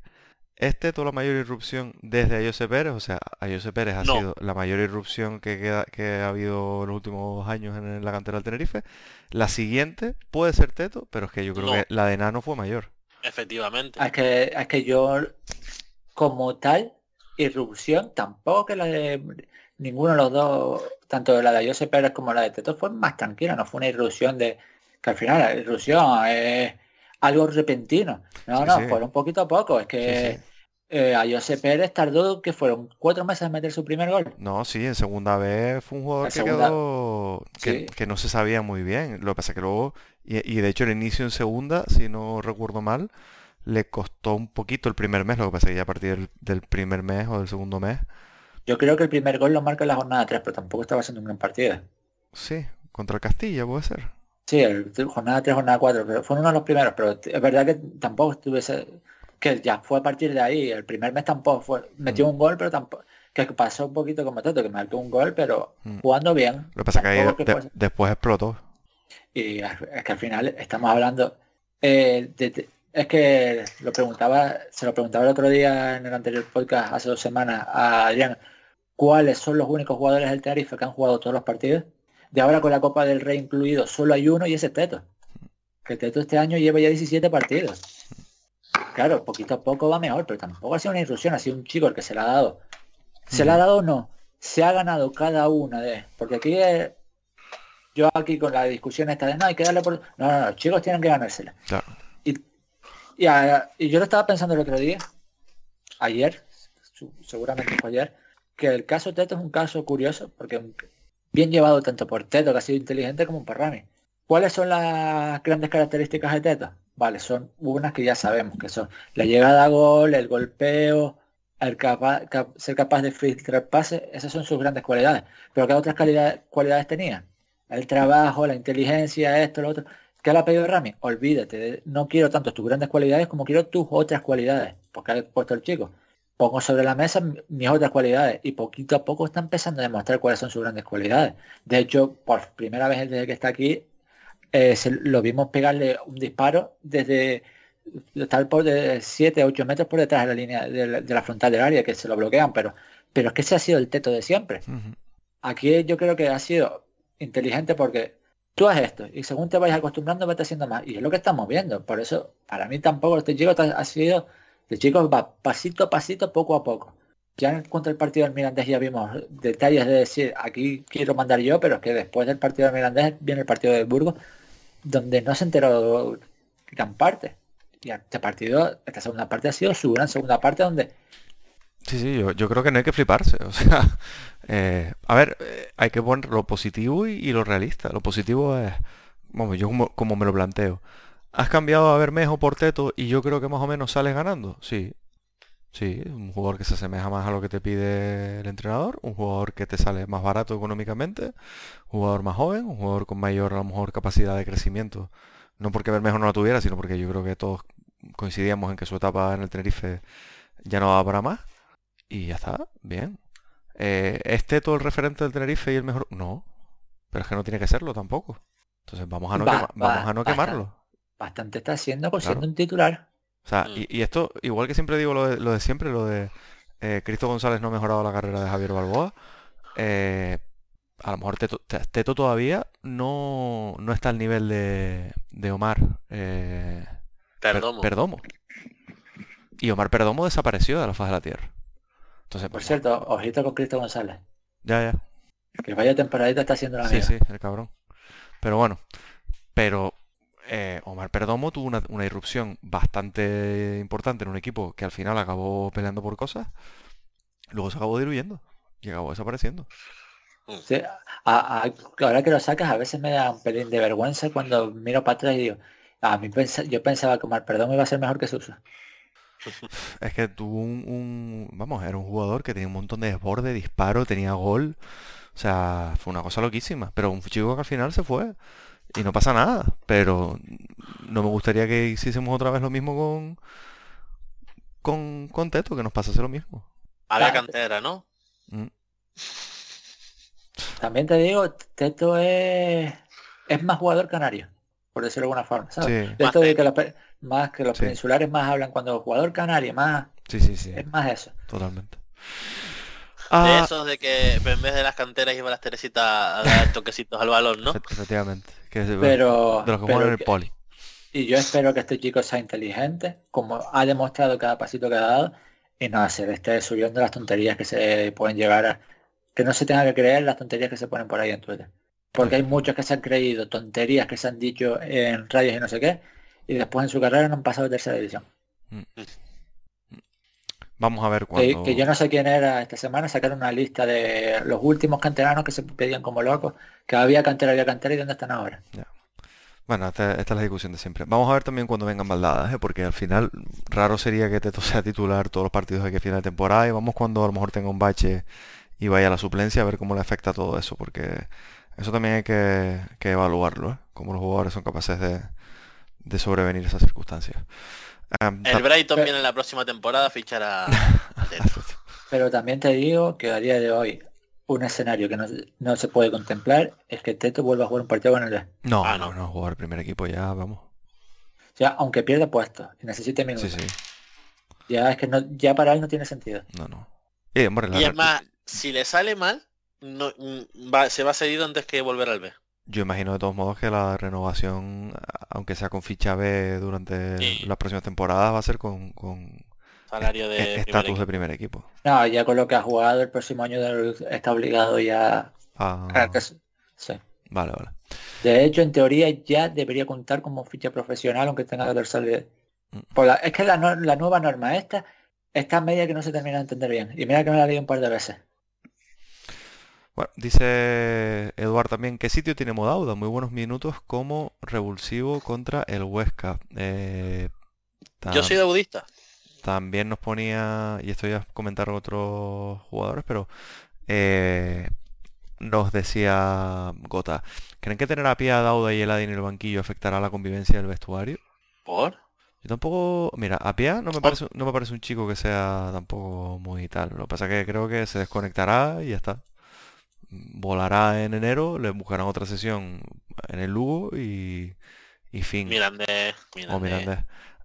este toda la mayor irrupción desde Ayose Pérez, o sea, Ayose Pérez ha No. sido la mayor irrupción que, queda- que ha habido en los últimos años en la cantera del Tenerife. La siguiente puede ser Teto, pero es que yo creo No. que la de Nano fue mayor. Efectivamente. Es que, es que yo, como tal, irrupción, tampoco que la de ninguno de los dos, tanto la de José Pérez como la de Teto, fue más tranquila, no fue una irrupción de que al final la irrupción es algo repentino. No, Sí, no, sí. fueron poquito a poco. Es que Sí, sí. Eh, a José Pérez tardó que fueron cuatro meses en meter su primer gol. No, sí, en segunda vez fue un jugador que segunda- quedó que, Sí. que no se sabía muy bien. Lo que pasa que luego, y, y de hecho el inicio en segunda, si no recuerdo mal, le costó un poquito el primer mes. Lo que pasa que ya a partir del, del primer mes o del segundo mes, Yo creo que el primer gol lo marca en la jornada 3, pero tampoco estaba siendo un gran partido. sí, contra el Castilla puede ser. Sí, el, jornada 3, jornada 4, pero fueron uno de los primeros, pero es verdad que tampoco estuviese, que ya fue a partir de ahí, el primer mes tampoco fue, metió Mm. un gol, pero tampoco, que pasó un poquito como Toto, que marcó un gol, pero Mm. jugando bien. Lo que pasa que de- después explotó. y es que al final estamos hablando, eh, de- de- es que lo preguntaba, se lo preguntaba el otro día en el anterior podcast, hace dos semanas, a Adrián, ¿cuáles son los únicos jugadores del Tenerife que han jugado todos los partidos? De ahora con la Copa del Rey incluido, solo hay uno y ese es Teto. Que Teto este año lleva ya 17 partidos. Claro, poquito a poco va mejor, pero tampoco ha sido una intrusión, ha sido un chico el que se la ha dado. ¿Se la ha dado o no? Se ha ganado cada una de... Porque aquí es... Yo aquí con la discusión esta de no, hay que darle por... No, no, no, los chicos tienen que ganársela. Claro. Y, y, a- y yo lo estaba pensando el otro día, ayer, seguramente fue ayer, que el caso Teto es un caso curioso, porque un- bien llevado tanto por Teto, que ha sido inteligente, como por Rami. ¿Cuáles son las grandes características de Teto? Vale, son unas que ya sabemos, que son la llegada a gol, el golpeo, el capa- cap- ser capaz de filtrar pases, esas son sus grandes cualidades. Pero ¿qué otras cualidades tenía? El trabajo, la inteligencia, esto, lo otro. ¿Qué le ha pedido Rami? Olvídate, no quiero tanto tus grandes cualidades como quiero tus otras cualidades. Porque ha puesto el chico. Pongo sobre la mesa mi- mis otras cualidades y poquito a poco está empezando a demostrar cuáles son sus grandes cualidades. De hecho, por primera vez desde que está aquí, eh, se- lo vimos pegarle un disparo desde estar por de 7, 8 metros por detrás de la línea de la, de la frontal del área, que se lo bloquean, pero, pero es que ese ha sido el teto de siempre. Aquí yo creo que ha sido inteligente porque tú haces esto y según te vayas acostumbrando vete haciendo más. Y es lo que estamos viendo. Por eso, para mí tampoco este chico ha sido, este chico va pasito a pasito, poco a poco. Ya en- contra el partido del Mirandés ya vimos detalles de decir, aquí quiero mandar yo, pero es que después del partido del Mirandés viene el partido de Burgos, donde no se enteró gran parte. Y este partido, esta segunda parte ha sido su gran segunda parte donde Sí, sí, yo, yo creo que no hay que fliparse. O sea, eh, a ver, eh, hay que poner lo positivo y, lo realista. Lo positivo es, vamos, yo como, como me lo planteo. ¿Has cambiado a Bermejo por Teto y yo creo que más o menos sales ganando? Sí. Sí, un jugador que se asemeja más a lo que te pide el entrenador, un jugador que te sale más barato económicamente, un jugador más joven, un jugador con mayor a lo mejor capacidad de crecimiento. No porque Bermejo no la tuviera, sino porque yo creo que todos coincidíamos en que su etapa en el Tenerife ya no daba para más. Y ya está, bien. Eh, ¿Es Teto el referente del Tenerife y el mejor? No, pero es que no tiene que serlo tampoco. Entonces vamos a no, Va- quema- vamos va- a no quemarlo. bastante está haciendo por Claro. siendo un titular. O sea, Mm. y, y esto, igual que siempre digo lo de, lo de siempre, lo de eh, Cristo González no ha mejorado la carrera de Javier Balboa, eh, a lo mejor Teto, Te- Teto todavía no, no está al nivel de, de Omar eh, Per- Perdomo. Perdomo. Y Omar Perdomo desapareció de la faz de la Tierra. Entonces, Por pues, cierto, ojito con Cristo González. ya, ya. Que vaya temporadita está haciendo la Sí, mía. sí, el cabrón. Pero bueno, pero Perdomo tuvo una, una irrupción bastante importante en un equipo que al final acabó peleando por cosas, luego se acabó diluyendo y acabó desapareciendo. Sí, a- a- ahora que lo sacas a veces me da un pelín de vergüenza cuando miro para atrás y digo, a mí pensa- yo pensaba que Omar Perdón iba a ser mejor que Suso. Es que tuvo un, un- vamos, era un jugador que tenía un montón de desborde, disparo, tenía gol, o sea, fue una cosa loquísima, pero un chico que al final se fue Y no pasa nada, pero no me gustaría que hiciésemos otra vez lo mismo con con, con Teto, que nos pasase lo mismo. Había Claro. cantera, ¿no? Mm. También te digo, Teto es, es más jugador canario, por decirlo de alguna forma, ¿sabes? Sí, De esto Más de que los, más que los Sí. peninsulares más hablan cuando jugador canario, más sí, sí, sí, es más eso. totalmente. De Ah, esos de que en vez de las canteras iba las Teresitas a dar toquecitos al balón, ¿no? efe- efectivamente. Que Pero, de los que pero en el que- poli. y yo espero que este chico sea inteligente, como ha demostrado cada pasito que ha dado, y no hacer este subiendo las tonterías que se pueden llegar a, que no se tenga que creer las tonterías que se ponen por ahí en Twitter. Porque hay muchos que se han creído tonterías que se han dicho en radios y no sé qué, y después en su carrera no han pasado de tercera división. Vamos a ver Que, cuando... que yo no sé quién era esta semana, sacaron una lista de los últimos canteranos que se pedían como locos, que había cantera, había cantera y dónde están ahora. Bueno, esta, esta es la discusión de siempre. Vamos a ver también cuando vengan baldadas, ¿eh? porque al final raro sería que Teto sea titular todos los partidos de aquí a final de temporada y vamos cuando a lo mejor tenga un bache y vaya a la suplencia a ver cómo le afecta todo eso, porque eso también hay que, que evaluarlo, ¿eh? Cómo los jugadores son capaces de, de sobrevenir esas circunstancias. Em, El Brighton Pero- viene la próxima temporada a fichar a... Pero también te digo que a día de hoy un escenario que no, no se puede contemplar es que Teto vuelva a jugar un partido con el B. No, Ah, no, no. no, jugar primer equipo ya, vamos. O sea, aunque pierda puestos y necesite minutos, Sí, sí, ya es que no, ya para él no tiene sentido. no, no. Y, hombre, la Y es re- más, si le sale mal, no, mm, va- se va cedido antes que volver al B. Yo imagino de todos modos que la renovación, aunque sea con ficha B durante Sí. las próximas temporadas, va a ser con, con Salario de e- primer estatus de primer equipo. No, ya con lo que ha jugado el próximo año está obligado ya Ah, a que sí. vale, vale. De hecho, en teoría ya debería contar como ficha profesional, aunque tenga que dorsal. Mm. Por la- es que la, no- la nueva norma esta está media que no se termina de entender bien. Y mira que me la leí un par de veces. Bueno, dice Eduard también, ¿qué sitio tiene Modauda? Muy buenos minutos como revulsivo contra el Huesca. Eh, Yo soy budista. También nos ponía, y esto ya es comentar otros jugadores, pero eh, nos decía Gota, ¿creen que tener a Pia, Dauda y Eladi en el banquillo afectará la convivencia del vestuario? ¿Por? Yo tampoco, mira, a Pia no me parece, no me parece un chico que sea tampoco muy tal. Lo que pasa que creo que se desconectará y ya está. Volará en enero, le buscarán otra sesión en el Lugo y, y fin. Mirandés, O Mirandés. Mirandés.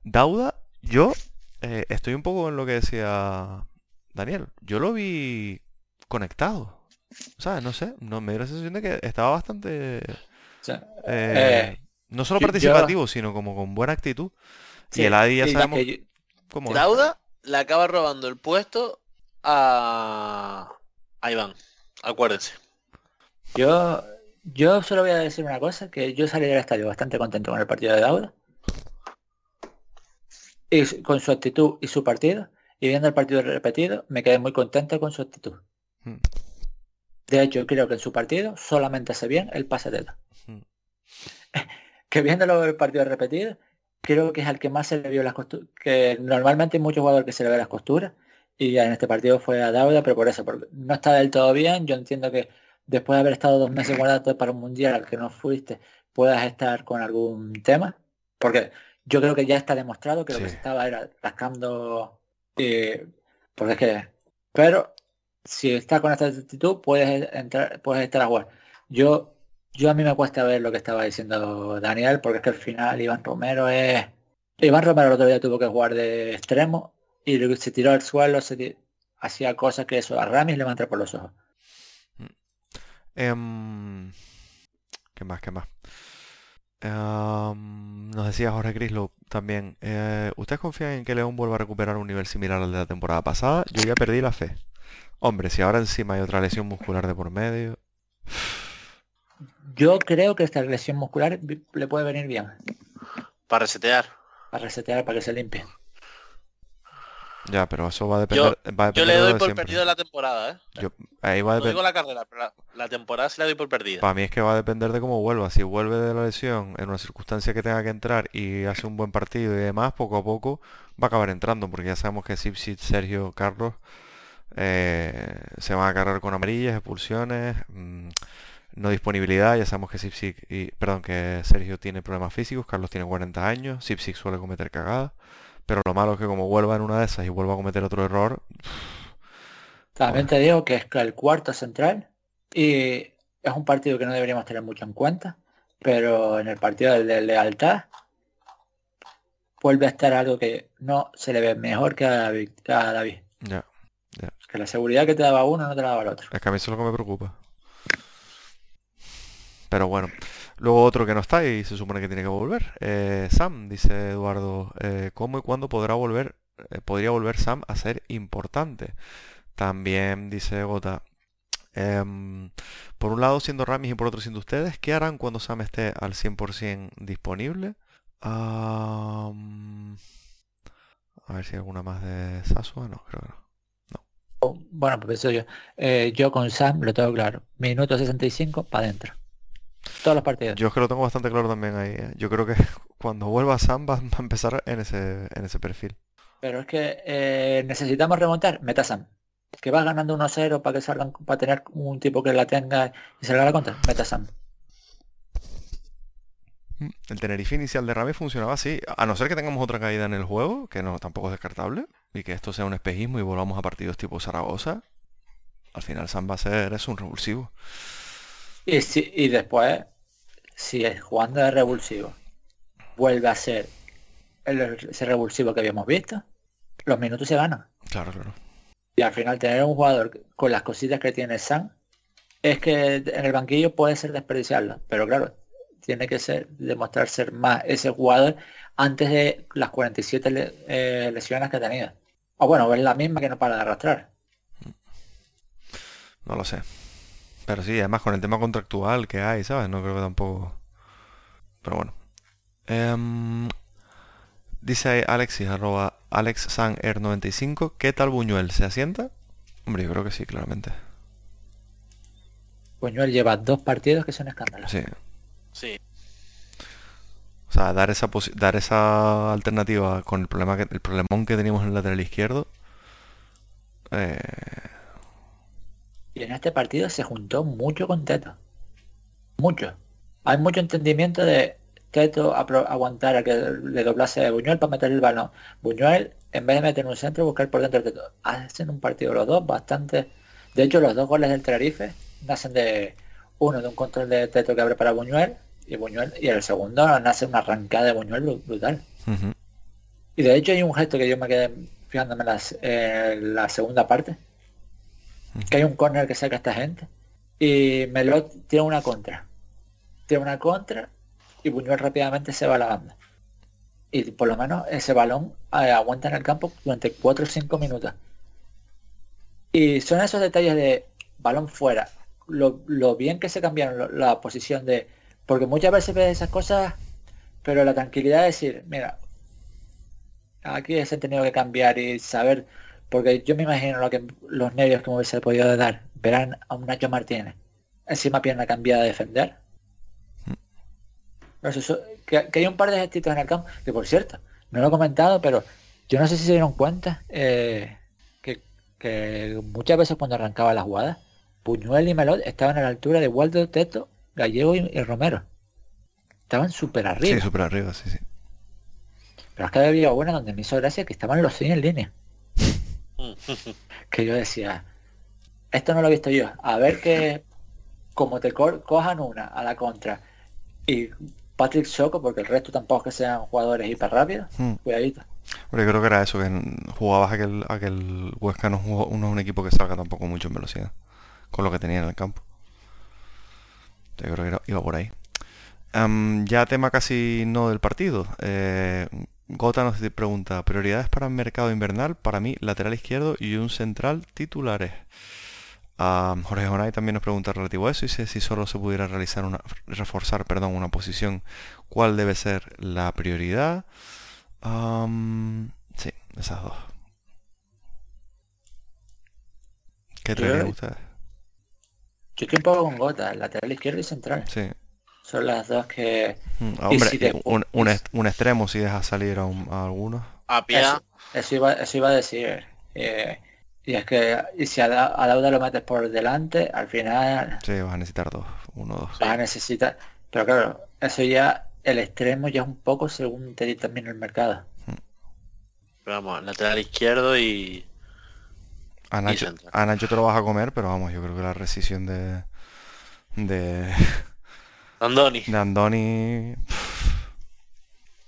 Dauda, yo eh, estoy un poco en lo que decía Daniel. Yo lo vi conectado. ¿Sabes? No sé, no me dio la sensación de que estaba bastante O sea, eh, Eh, no solo yo- participativo, sino como con buena actitud. sí, y el Adi ya sabemos que yo- cómo es. Dauda le acaba robando el puesto a... a Iván. Acuérdense. Yo, yo solo voy a decir una cosa, que yo salí del estadio bastante contento con el partido de Dauda. Y con su actitud y su partido. Y viendo el partido repetido, me quedé muy contento con su actitud. Mm. De hecho, creo que en su partido solamente hace bien el pase de la. Mm. que viéndolo el partido repetido, creo que es al que más se le vio las costuras. Que normalmente hay muchos jugadores que se le ve las costuras. Y ya en este partido fue a Dauda, pero por eso, porque no está del todo bien. Yo entiendo que después de haber estado dos meses guardado para un mundial al que no fuiste, puedas estar con algún tema. Porque yo creo que ya está demostrado que lo que se estaba era rascando. eh, porque es que. Pero si está con esta actitud, puedes entrar, puedes estar a jugar. Yo, yo a mí me cuesta ver lo que estaba diciendo Daniel, porque es que al final Iván Romero es. Iván Romero el otro día tuvo que jugar de extremo y luego se tiró al suelo, se hacía cosas que eso a Ramis le va a entrar por los ojos. Em, ¿qué más? ¿Qué más? Em, nos decía Jorge Grislo también. eh, ¿ustedes confían en que León vuelva a recuperar un nivel similar al de la temporada pasada? Yo ya perdí la fe. Hombre, si ahora encima hay otra lesión muscular de por medio. Yo creo que esta lesión muscular le puede venir bien Para resetear. para resetear, para que se limpie. Ya, pero eso va a depender, va a Yo le doy por perdido la temporada, ¿eh? Yo- ahí va a No digo la carrera, pero la, la temporada se la doy por perdida. Para mí es que va a depender de cómo vuelva. Si vuelve de la lesión en una circunstancia que tenga que entrar y hace un buen partido y demás, poco a poco va a acabar entrando, porque ya sabemos que Sipsit, Sergio, Carlos eh, se van a cargar con amarillas, expulsiones. mm, No disponibilidad, ya sabemos que Sipsik y perdón, que Sergio tiene problemas físicos, Carlos tiene 40 años, Sipsik suele cometer cagadas, pero lo malo es que como vuelva en una de esas y vuelva a cometer otro error, También te digo que es el cuarto central y es un partido que no deberíamos tener mucho en cuenta, pero en el partido de lealtad vuelve a estar algo que no se le ve mejor que a David. que a David. Que la seguridad que te daba uno no te la daba el otro. Es que a mí eso es lo que me preocupa. Pero bueno. Luego otro que no está y se supone que tiene que volver. Eh, Sam, dice Eduardo, eh, ¿cómo y cuándo podrá volver? eh, podría volver Sam a ser importante? También dice Gota, em, por un lado siendo Ramis y por otro siendo ustedes, ¿qué harán cuando Sam esté al 100% disponible? A ver si hay alguna más de Sasua. No, creo que no. Bueno, pues yo. Yo con Sam lo tengo claro. Minuto 65 para adentro. Todos los partidos. Yo es que lo tengo bastante claro también ahí. ¿eh? Yo creo que cuando vuelva Sam va, va a empezar en ese, en ese perfil. Pero es que eh, necesitamos remontar, meta Sam. Que vas ganando 1-0 para que salgan, para tener un tipo que la tenga y salga la contra, meta Sam. Mm, El Tenerife inicial de Ramis funcionaba así, a no ser que tengamos otra caída en el juego, que no tampoco es descartable, y que esto sea un espejismo y volvamos a partidos tipo Zaragoza, al final Sam va a ser es un revulsivo. Y, si, y después, si es jugando de revulsivo, vuelve a ser el, ese revulsivo que habíamos visto, los minutos se ganan. Claro, claro. Y al final tener un jugador con las cositas que tiene Sam, es que en el banquillo puede ser desperdiciarlo. Pero claro, tiene que ser demostrar ser más ese jugador antes de las 47 le- eh, lesiones que tenido. O bueno, es la misma que no para de arrastrar. No lo sé. Pero sí, además con el tema contractual que hay, ¿sabes? No creo que tampoco... Pero bueno. Em, dice Alexis, arroba AlexSanR95, ¿qué tal Buñuel? ¿Se asienta? Hombre, yo creo que sí, claramente. Buñuel lleva dos partidos que son escándalos. Sí. Sí. O sea, dar esa dar esa alternativa con el problema que el problemón que teníamos en el lateral izquierdo. eh, Y en este partido se juntó mucho con Teto. Mucho. Hay mucho entendimiento de Teto aguantar a que le doblase a Buñuel para meter el balón. Buñuel, en vez de meter un centro, buscar por dentro de Teto. Hacen un partido los dos bastante... De hecho, los dos goles del Tenerife nacen de uno de un control de Teto que abre para Buñuel y Buñuel y el segundo nace una arrancada de Buñuel bru- brutal. Y de hecho hay un gesto que yo me quedé fijándome en en la segunda parte. Que hay un corner que saca esta gente. Y Melot tiene una contra. Tiene una contra y Buñuel rápidamente se va a la banda. Y por lo menos ese balón eh, aguanta en el campo durante 4 o 5 minutos. Y son esos detalles de balón fuera. Lo, bien que se cambiaron la posición de... Porque muchas veces ves esas cosas, pero la tranquilidad de decir, mira, aquí se ha tenido que cambiar y saber, porque yo me imagino lo que los nervios que me hubiese podido dar, verán a un Nacho Martínez, encima pierna cambiada a defender. No sé, eso- que, que hay un par de gestitos en el campo, que por cierto, no lo he comentado, pero yo no sé si se dieron cuenta eh, que, que muchas veces cuando arrancaba la jugada, Puñuel y Melot estaban a la altura de Waldo, Teto, Gallego y, y Romero. Estaban súper arriba. Sí, súper arriba, sí, sí. Pero es que había buena donde me hizo gracia que estaban los seis en línea. Que yo decía, esto no lo he visto yo. A ver que como te co- cojan una a la contra y Patrick Choco, porque el resto tampoco es que sean jugadores hiper rápidos, Hmm. cuidadito. Pero yo creo que era eso, que jugabas a que el, a que el Huesca no, jugó- no es un equipo que salga tampoco mucho en velocidad, con lo que tenía en el campo. Yo creo que iba por ahí. Ya tema casi no del partido. Eh, Gota nos pregunta, prioridades para el mercado invernal, para mí lateral izquierdo y un central titulares. Am, Jorge Jonay también nos pregunta relativo a eso, dice si solo se pudiera realizar una, reforzar, perdón, una posición, ¿cuál debe ser la prioridad? Am, sí, esas dos. ¿Qué traerían ustedes? Yo estoy un poco con gota, lateral izquierdo y central. Sí. Son las dos que... Mm, Y Hombre, si un, un extremo si dejas salir a, un- a algunos. A pie. Eso, eso iba, eso iba a decir. eh, Y es que y si a, a Dauda lo metes por delante, al final Sí, vas a necesitar dos, uno dos. vas a necesitar. Pero claro, eso ya, el extremo ya es un poco según te también el mercado. Pero vamos, lateral izquierdo y. A Nacho, a Nacho te lo vas a comer, pero vamos, yo creo que la rescisión de de, Andoni. de Andoni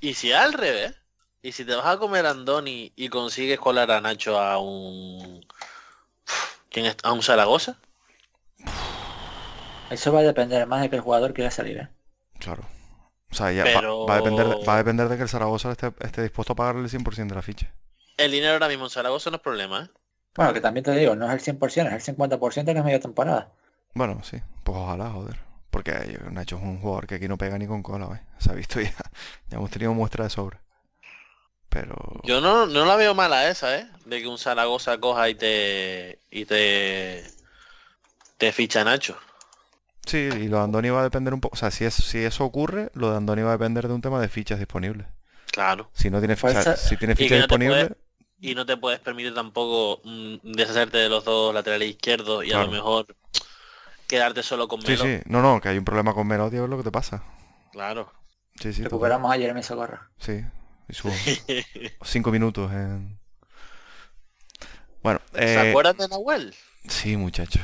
Y si al revés, y si te vas a comer a Andoni y consigues colar a Nacho a un. ¿Quién es? ¿A un Zaragoza? Eso va a depender más de que el jugador quiera salir, ¿eh? Claro. O sea, ya va- Pero- va, a depender, va a depender de que el Zaragoza esté, esté dispuesto a pagarle el 100% de la ficha. El dinero ahora mismo en Zaragoza no es problema, ¿eh? Bueno, que también te digo, no es el 100%, es el 50% que es media temporada. Bueno, sí, pues ojalá, joder. Porque yo- Nacho es un jugador que aquí no pega ni con cola, ¿ves? Se ha visto ya. Ya hemos tenido muestra de sobra. Pero... Yo no, no la veo mala esa, ¿eh? De que un Zaragoza coja y te. y te. te ficha Nacho. Sí, y lo de Andoni va a depender un poco... O sea, si, es, si eso ocurre, lo de Andoni va a depender de un tema de fichas disponibles. Claro. Si no tiene Pues fichas, esa- si tiene que fichas no Y no te puedes permitir tampoco mm, deshacerte de los dos laterales izquierdos y a lo mejor quedarte solo con sí, Melo. sí. No, no, que hay un problema con Melotti, a ver lo que te pasa. Claro. Sí, sí. Recuperamos a Jeremy Socorro. Sí. Y sus cinco minutos en... Bueno, ¿Se eh, acuerdan de Nahuel? sí, muchachos.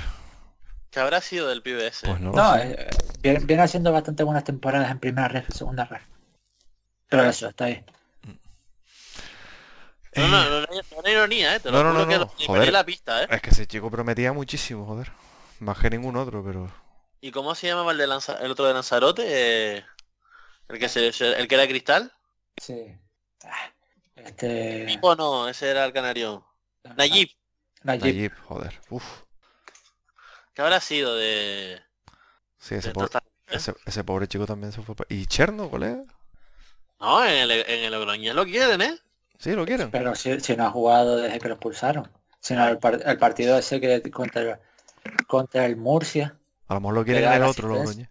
¿Qué habrá sido del pibe ese? Pues no, No, sé. eh, viene, viene haciendo bastante buenas temporadas en primera red, en segunda red. Pero eso, está ahí. No, no, no, no, no ironía, ¿eh? Te lo No, no, juro no, que no, joder. la pista, ¿eh? Es que ese chico prometía muchísimo, joder. Más que ningún otro, pero... ¿Y cómo se llamaba el, de Lanza- el otro de Lanzarote? Eh, el que se, el que era cristal. Sí. Ah, Este... Pipo no, ese era el canario. Nayib. Najib. Nayib, joder. Uf. ¿Qué habrá sido de, Sí, ese, pobre, esta- ese, ese pobre chico también se fue... pa- ¿Y Cherno, colega? No, en el, en el Logroñés lo quieren, ¿eh? Sí, lo quieren. Pero si, si no ha jugado desde que lo expulsaron. Sino el, par- el partido ese que contra, contra el Murcia. A lo mejor lo quieren da en el otro. Logroñés.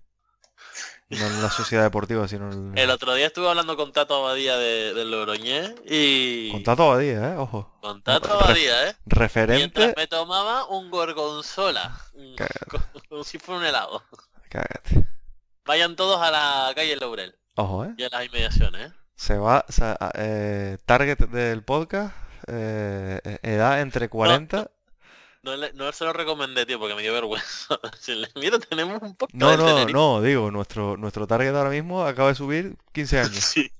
No en la sociedad deportiva, sino en El otro día estuve hablando con Tato Abadía de, del Logroñés y... Con Tato Abadía, ¿eh? Ojo. Con Tato Abadía, ¿eh? Referente... Mientras me tomaba un gorgonzola. Cágate. Como si fuera un helado. Cágate. Vayan todos a la calle Laurel Ojo, ¿eh? y a las inmediaciones, ¿eh? Se va... o sea, a- eh, target del podcast... eh, edad entre 40... No, le- no se lo recomendé, tío, porque me dio vergüenza. Mira, tenemos un poco No, no, no, digo, nuestro, nuestro target ahora mismo acaba de subir 15 años. Sí.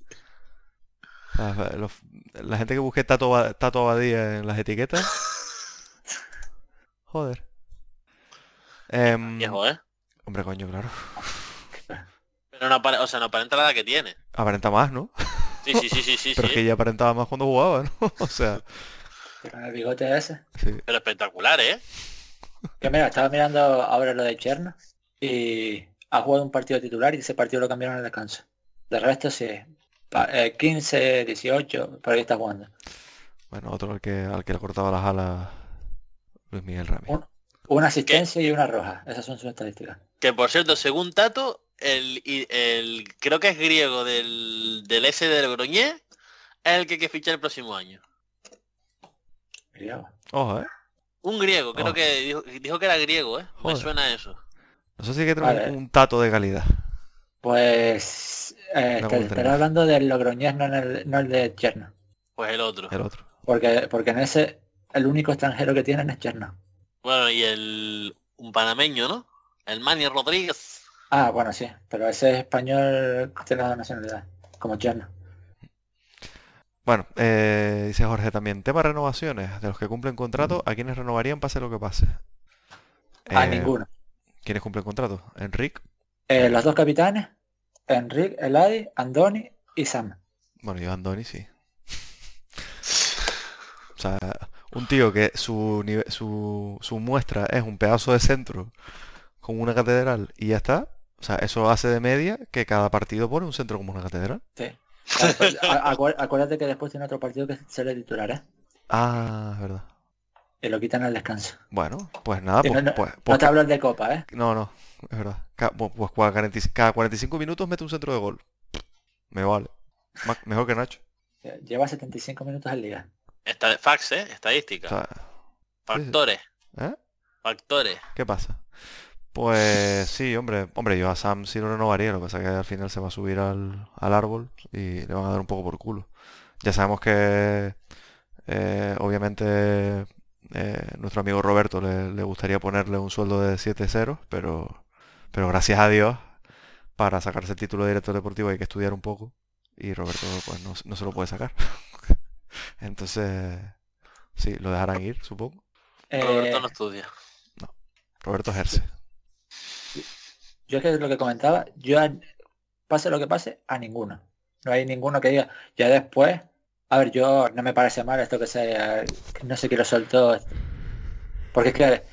Sea, los- la gente que busque Tato, Tato Abadía en las etiquetas. Joder. Em, Viejo, ¿eh? hombre, coño, claro. Pero no o sea, no aparenta la edad que tiene. Aparenta más, ¿no? Sí, sí, sí, sí, sí, Pero es sí. que ya aparentaba más cuando jugaba, ¿no? O sea, Con el bigote ese. sí. Pero espectacular, ¿eh? Que mira, estaba mirando ahora lo de Cherno. Y ha jugado un partido titular y ese partido lo cambiaron al descanso. De resto sí. pa- eh, 15, 18, por ahí está jugando. Bueno, otro al que, al que le cortaba las alas Luis Miguel Ramírez. Un- Una asistencia y una roja. Esas son sus estadísticas. Que por cierto, según Tato, el, y- el creo que es griego del, del S del Groñé es el que hay que fichar el próximo año. Ojo, ¿eh? Un griego, creo Oh. que dijo, dijo que era griego, ¿eh? Me suena eso. Eso sí que trae Vale. un tato de calidad. Pues eh, No te- estaré hablando del Logroñés, no, en el, no el de Cherno. Pues el otro. El otro. Porque, porque en ese el único extranjero que tienen es Cherno. Bueno, y el un panameño, ¿no? El Manny Rodríguez. Ah, bueno, sí, pero ese es español tiene la nacionalidad, como Cherno. Bueno, eh, dice Jorge también, tema renovaciones, de los que cumplen contrato, ¿a quiénes renovarían pase lo que pase? A Eh, ninguno. ¿Quiénes cumplen contrato? Enric, Eh, los dos capitanes, Enrique, Eladi, Andoni y Sam. bueno, yo Andoni sí. O sea, un tío que su, nive- su, su muestra es un pedazo de centro con una catedral y ya está. O sea, eso hace de media que cada partido pone un centro como una catedral. Sí. Claro, pues, acuérdate que después tiene otro partido que se le titular, ¿eh? Ah, es verdad. Y lo quitan al descanso. Bueno, pues nada, pues, no, no- pues- no pues te hablo el de Copa, ¿eh? No, no, es verdad. Ca- bu- Pues cada 45, cada 45 minutos mete un centro de gol. Me vale. Mejor que Nacho. Lleva 75 minutos al liga. Está de fax, ¿eh? O Estadística. sea, Factores, ¿Eh? factores. ¿Qué pasa? Pues sí, hombre, hombre, yo a Sam sí lo renovaría, lo que pasa es que al final se va a subir al, al árbol y le van a dar un poco por culo. Ya sabemos que eh, obviamente eh, nuestro amigo Roberto le, le gustaría ponerle un sueldo de 7 ceros, pero, pero gracias a Dios, para sacarse el título de director deportivo hay que estudiar un poco y Roberto pues no, no se lo puede sacar. Entonces, sí, lo dejarán ir, supongo. Roberto Eh, no estudia. Roberto ejerce. Yo es que lo que comentaba, yo pase lo que pase, a ninguno. No hay ninguno que diga, ya después, a ver, yo no me parece mal esto que se, que no sé quién lo soltó, porque es que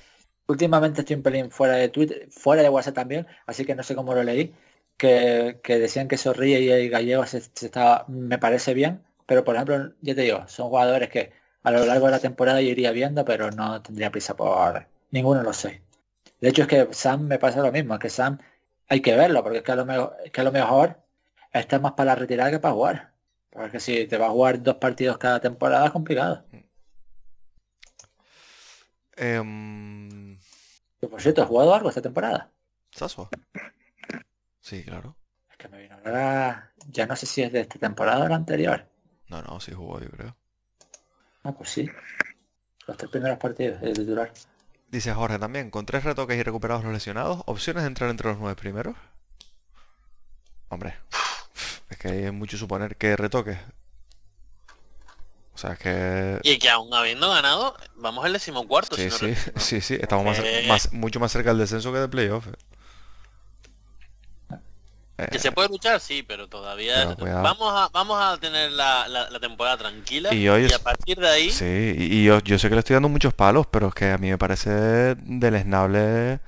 últimamente estoy un pelín fuera de Twitter, fuera de WhatsApp también, así que no sé cómo lo leí, que, que decían que Zorrilla y el Gallego se, estaba, me parece bien, pero por ejemplo, ya te digo, son jugadores que a lo largo de la temporada yo iría viendo, pero no tendría prisa por ninguno lo sé. De hecho es que Sam me pasa lo mismo, es que Sam hay que verlo, porque es que a lo mejor, es que a lo mejor está más para la retirada que para jugar. Porque si te vas a jugar dos partidos cada temporada es complicado. Que por cierto, ¿has jugado algo esta temporada? ¿Sasua? Sí, claro. Es que me vino ahora, ya no sé si es de esta temporada o la anterior. No, no, sí jugó, yo creo. Ah, pues sí. Los tres primeros partidos de titular. Dice Jorge también, con tres retoques y recuperados los lesionados, opciones de entrar entre los nueve primeros. Hombre, es que hay mucho suponer que retoques. O sea, es que... Y que aún habiendo ganado, vamos al decimocuarto. Sí, si no sí, sí, sí, estamos más, más- mucho más cerca del descenso que del playoff. Que se puede luchar, sí, pero todavía Pero vamos a vamos a tener la, la- la temporada tranquila Y hoy es- a partir de ahí Sí, y, y yo, yo sé que le estoy dando muchos palos, pero es que a mí me parece deleznable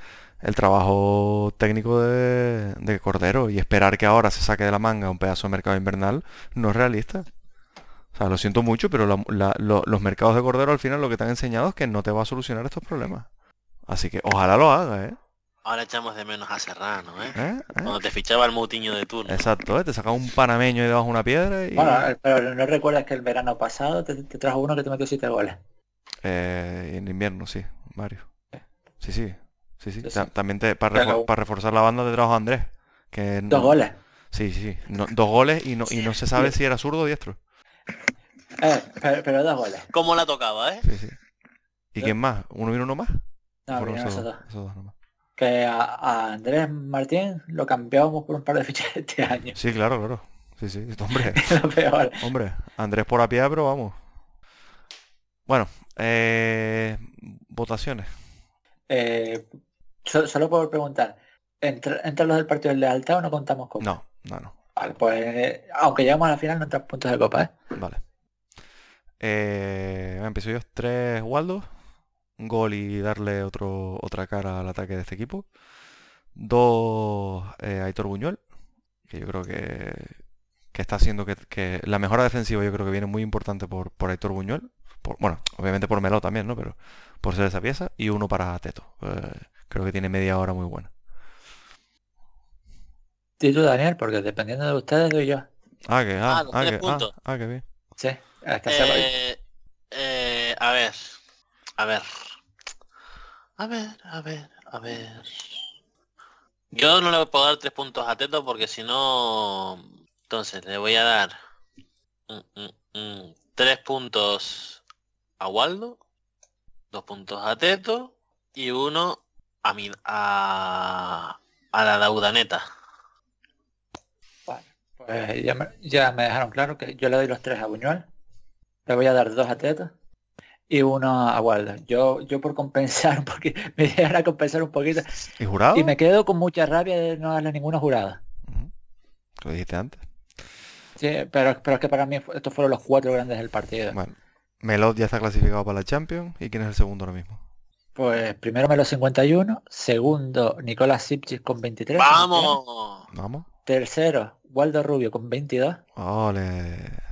el trabajo técnico de, de Cordero y esperar que ahora se saque de la manga un pedazo de mercado invernal no es realista. O sea, lo siento mucho, pero la- la- lo- los mercados de Cordero al final lo que te han enseñado es que no te va a solucionar estos problemas. Así que ojalá lo haga, ¿eh? Ahora echamos de menos a Serrano, ¿eh? ¿Eh? ¿Eh? Cuando te fichaba el Mutiño de turno. Exacto, ¿eh? Te saca un panameño y debajo de una piedra y... Bueno, eh, pero no recuerdas que el verano pasado te, te trajo uno que te metió siete goles. Eh, en invierno, sí, varios. Sí, sí. Sí, sí. Sí, Ta- sí. También te, para, reforzar la banda te trajo a Andrés. Que Dos goles. Sí, sí, sí. No- dos goles y no, y no se sabe si era zurdo o diestro. Eh, pero, pero dos goles. ¿Cómo la tocaba, eh? Sí, sí. ¿Y quién más? ¿Uno vino uno más? No, vinieron esos dos. esos dos nomás. Que a, a Andrés Martín lo cambiábamos por un par de fichas este año. Sí, claro, claro. Sí, sí. Hombre, lo peor. hombre. Andrés por pero vamos. Bueno, eh, votaciones. Eh, so- solo por preguntar, ¿entra, ¿entran los del partido de lealtad o no contamos con? No, no, no. Vale, pues eh, aunque llegamos a la final no entran puntos de copa, ¿eh? Vale. Eh, empiezo yo. Tres Waldo. Un gol y darle otro, otra cara al ataque de este equipo. Dos eh, Aitor Buñuel. Que yo creo que, que está haciendo que, que la mejora defensiva yo creo que viene muy importante por, por Aitor Buñuel. Por, bueno, obviamente por Melo también, ¿no? Pero por ser esa pieza. Y uno para Teto. Eh, creo que tiene media hora muy buena. Di tú, Daniel, porque dependiendo de ustedes doy yo. Ah, que, ah, Ah, los ah, tres que, ah, puntos. ah, que bien. Sí, hasta Eh, eh, a ver, a ver, a ver, a ver, a ver. Yo no le puedo dar tres puntos a Teto porque si no, entonces le voy a dar mm, mm, mm, tres puntos a Waldo, dos puntos a Teto y uno a mi a, a la Daudaneta. Pues ya me, ya me dejaron claro que yo le doy los tres a Buñuel. Le voy a dar dos a Teto y uno a Waldo. Yo, yo por compensar poquito, me idea era compensar un poquito. ¿Y jurado? Y me quedo con mucha rabia de no darle ninguna jurada. Lo dijiste antes. Sí, pero, pero es que para mí estos fueron los cuatro grandes del partido. Bueno, Melot ya está clasificado para la Champions. ¿Y quién es el segundo ahora mismo? Pues primero Melo 51, segundo Nicolás Sipchis con 23. ¡Vamos! Vamos. Tercero, Waldo Rubio con 22. Ole.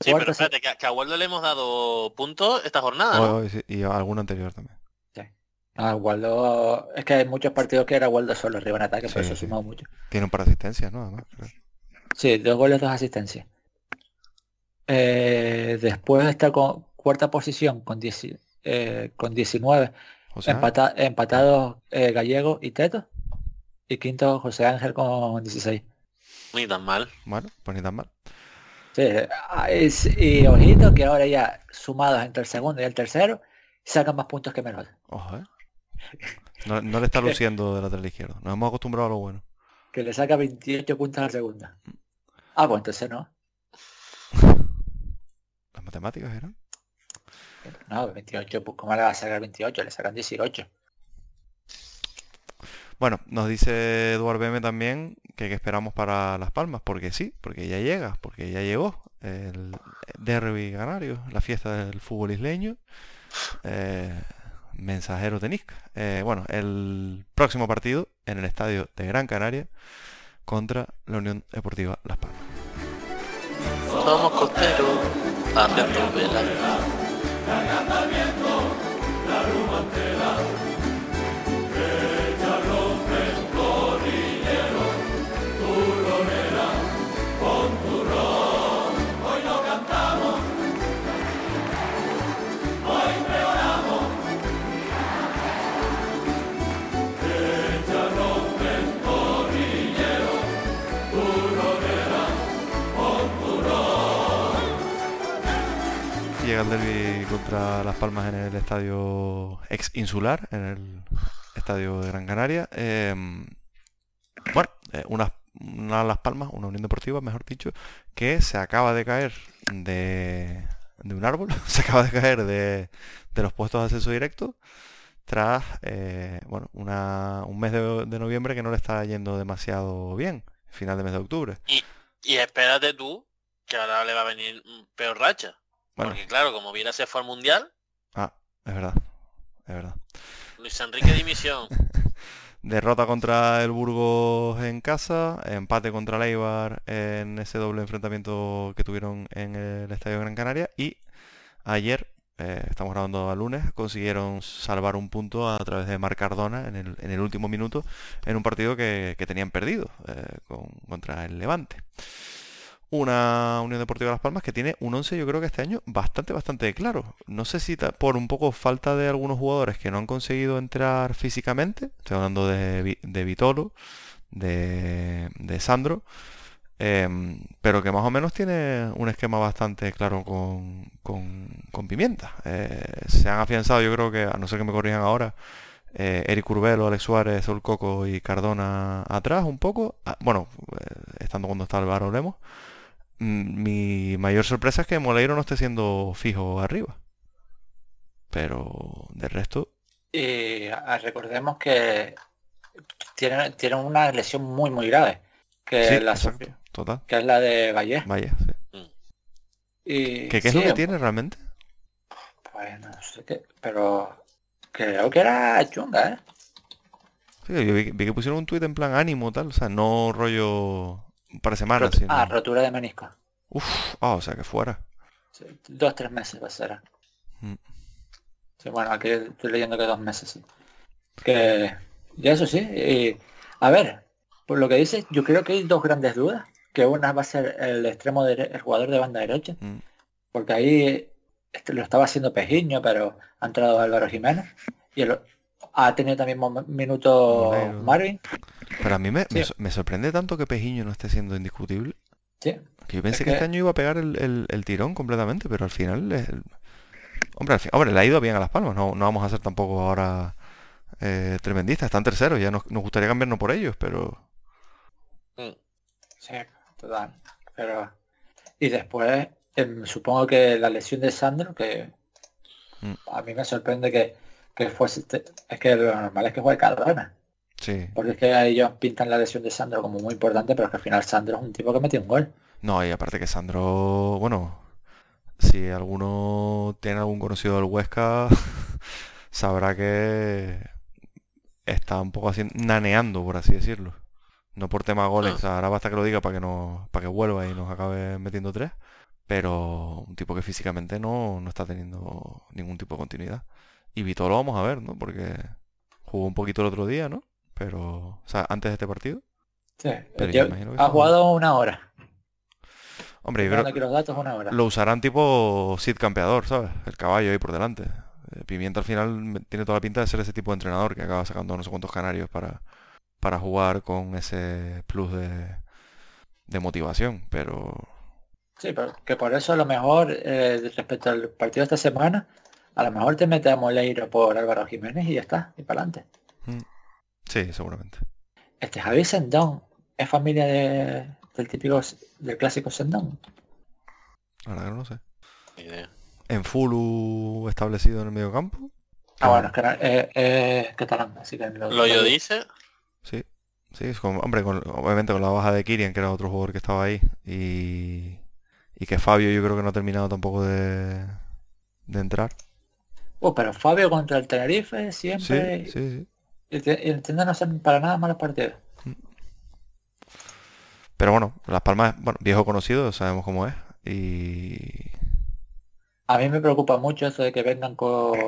Sí, pero espérate, que, que a Waldo le hemos dado puntos esta jornada, hoy sí, y alguno anterior también. Ah, Waldo, es que hay muchos partidos que era Waldo solo arriba en ataque, por Sí, eso ha sí. sumado mucho. Tiene un par de asistencias, ¿no? Además. Sí, dos goles, dos asistencias. Eh, después está con cuarta posición con 10 eh, con 19. José Ángel. Empata- empatados eh, Gallego y Teto. Y quinto José Ángel con 16. Ni tan mal. Bueno, pues ni tan mal. Sí, ah, es- y ojito que ahora ya sumados entre el segundo y el tercero sacan más puntos que menos. Ojo, ¿eh? No, no le está luciendo de lateral izquierdo. Nos hemos acostumbrado a lo bueno. Que le saca 28 puntos al segundo. Ah, pues entonces no. Las matemáticas eran. No, 28, pues ¿cómo le va a sacar 28? Le sacan 18. Bueno, nos dice Eduard BM también que, esperamos para Las Palmas, porque sí, porque ya llega, porque ya llegó el derby canario, la fiesta del fútbol isleño, eh, mensajero de Nisca. Eh, bueno, el próximo partido en el estadio de Gran Canaria contra la Unión Deportiva Las Palmas. Somos costeros. Llega contra Las Palmas en el estadio ex insular, en el estadio de Gran Canaria. Eh, bueno, eh, una, Las Palmas, una Unión Deportiva, mejor dicho, que se acaba de caer de, un árbol, se acaba de caer de, los puestos de acceso directo tras eh, bueno, una- un mes de, noviembre que no le está yendo demasiado bien, final de mes de octubre. Y espérate tú, que ahora le va a venir peor racha. Bueno, Porque claro, como viene se fue al mundial, ah, es verdad, es verdad. Luis Enrique dimisión. Derrota contra el Burgos en casa, empate contra el Eibar en ese doble enfrentamiento que tuvieron en el Estadio Gran Canaria y ayer, eh, estamos grabando a lunes, consiguieron salvar un punto a través de Marc Cardona en el, en el último minuto en un partido que, que tenían perdido eh, con- contra el Levante. Una Unión Deportiva Las Palmas que tiene un 11 yo creo que este año bastante, bastante claro. No sé si por un poco falta de algunos jugadores que no han conseguido entrar físicamente. Estoy hablando de, de Vitolo, de, de Sandro. em, pero que más o menos tiene un esquema bastante claro con, con, con Pimienta. Eh, se han afianzado, yo creo que, a no ser que me corrijan ahora, eh, Eric Urbelo, Alex Suárez, Sol y Cardona atrás un poco. Ah, bueno, eh, estando cuando está Álvaro Lemos. Mm, Mi mayor sorpresa es que Moleiro no esté siendo fijo arriba. Pero de resto, Y recordemos que tiene, tiene una lesión muy muy grave. Que, sí, la exacto, sufrió, total. que es la de Valle. Sí. Y ¿Qué, qué es sí, lo que tiene realmente? Pues no sé qué, pero creo que era chunga, ¿eh? Sí, yo vi, vi que pusieron un tuit en plan ánimo tal, o sea, no rollo un par de semanas. Ah, rotura de menisco. Uf, ah, o sea, que fuera. Sí, dos, tres meses va a ser. Mm. Sí, bueno, aquí estoy leyendo que dos meses, sí. Que, y eso sí, y, a ver, por lo que dices, yo creo que hay dos grandes dudas. Que una va a ser el extremo dere- el jugador de banda derecha, Mm. porque ahí este, lo estaba haciendo Pejiño, pero ha entrado Álvaro Jiménez. Y el- ha tenido también minutos Monero. Marvin. Pero a mí me, me Sí. so- me sorprende tanto que Pejiño no esté siendo indiscutible. Sí, Que yo pensé Es que este año iba a pegar el, el- el tirón completamente, pero al final... es el- Hombre, al fin- hombre, le ha ido bien a Las Palmas, no, no vamos a ser tampoco ahora eh, tremendistas, están terceros, ya nos, nos gustaría cambiarnos por ellos, pero... Mm. Sí, total. Pero. Y después, em, supongo que la lesión de Sandro, que Mm. a mí me sorprende que, que fuese. Es que lo normal es que juegue Cardona. Sí. Porque es que ellos pintan la lesión de Sandro como muy importante, pero es que al final Sandro es un tipo que metió un gol. No, y aparte que Sandro, bueno, si alguno tiene algún conocido del Huesca, sabrá que está un poco así naneando, por así decirlo. No por tema goles, Ah. o sea, ahora basta que lo diga para que nos, para que vuelva y nos acabe metiendo tres, pero un tipo que físicamente no, no está teniendo ningún tipo de continuidad. Y Vito lo vamos a ver, ¿no? Porque jugó un poquito el otro día, ¿no? Pero, o sea, antes de este partido. Sí. Pero yo Lle- imagino que ha jugado una hora. Hombre, yo creo, los datos, una hora. lo usarán tipo Sid campeador, ¿sabes? El caballo ahí por delante. Pimienta al final tiene toda la pinta de ser ese tipo de entrenador que acaba sacando no sé cuántos canarios para, para jugar con ese plus de, de motivación, pero Sí, pero que por eso a lo mejor, eh, respecto al partido de esta semana, a lo mejor te metes a Moleiro por Álvaro Jiménez y ya está, y para adelante. mm, sí, seguramente. Este Javi Sendón es familia de- del típico, del clásico Sendón. Verdad que no lo sé. Ni idea. En Fulu establecido en el medio campo. Ah, bueno, es que eh, eh, catalán, así que lo, Lo yo dice, Sí, sí, es con, hombre, con- obviamente con la baja de Kirian, que era otro jugador que estaba ahí, y, y que Fabio yo creo que no ha terminado tampoco de, de entrar. Uh, pero Fabio contra el Tenerife siempre sí, sí. y entiendo no ser para nada malos partidos. Pero bueno, Las Palmas, bueno, viejo conocido, sabemos cómo es. Y A mí me preocupa mucho eso de que vengan con,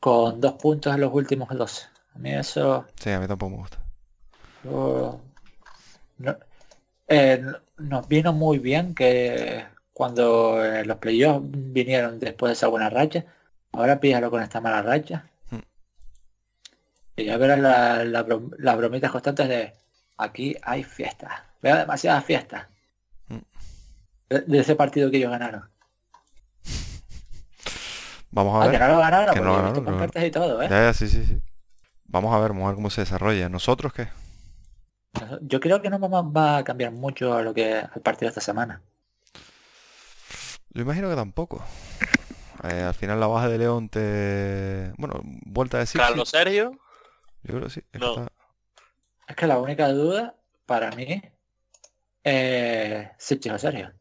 con dos puntos en los últimos dos. A mí eso sí, a mí tampoco me gusta. oh, no- eh, no- nos vino muy bien que cuando eh, los playoffs vinieron después de esa buena racha, ahora píllalo con esta mala racha. Mm. Y ya verás la- la brom- las bromitas constantes de aquí hay fiesta. Veo demasiadas fiestas. Mm. De, de ese partido que ellos ganaron. Vamos a Ah, que ver. no lo ganaron, que porque no lo he visto ganaron, pero- pancartas y todo, ¿eh? Ya, ya, sí, sí, sí. Vamos a ver, vamos a ver cómo se desarrolla. ¿Nosotros qué? Yo creo que no va, a cambiar mucho a lo que al partido de esta semana. Yo imagino que tampoco. Eh, al final la baja de León te... Bueno, vuelta de sí. Carlos Sergio, Yo creo que sí. es que No. está- Es que la única duda para mí es o Sergio.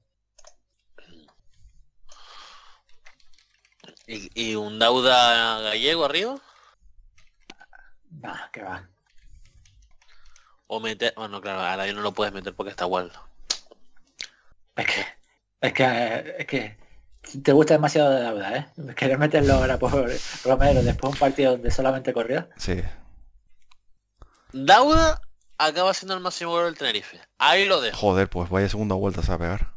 y, y un Dauda gallego arriba, Nah, que va. o meter, bueno, claro, ahora yo no lo puedes meter porque está Waldo. Es que, es que, es que te gusta demasiado de deuda, ¿eh? Querer meterlo ahora por Romero después de un partido donde solamente corrió. Sí. Dauda acaba siendo el máximo gol del Tenerife. Ahí lo dejo. Joder, pues vaya segunda vuelta se va a pegar.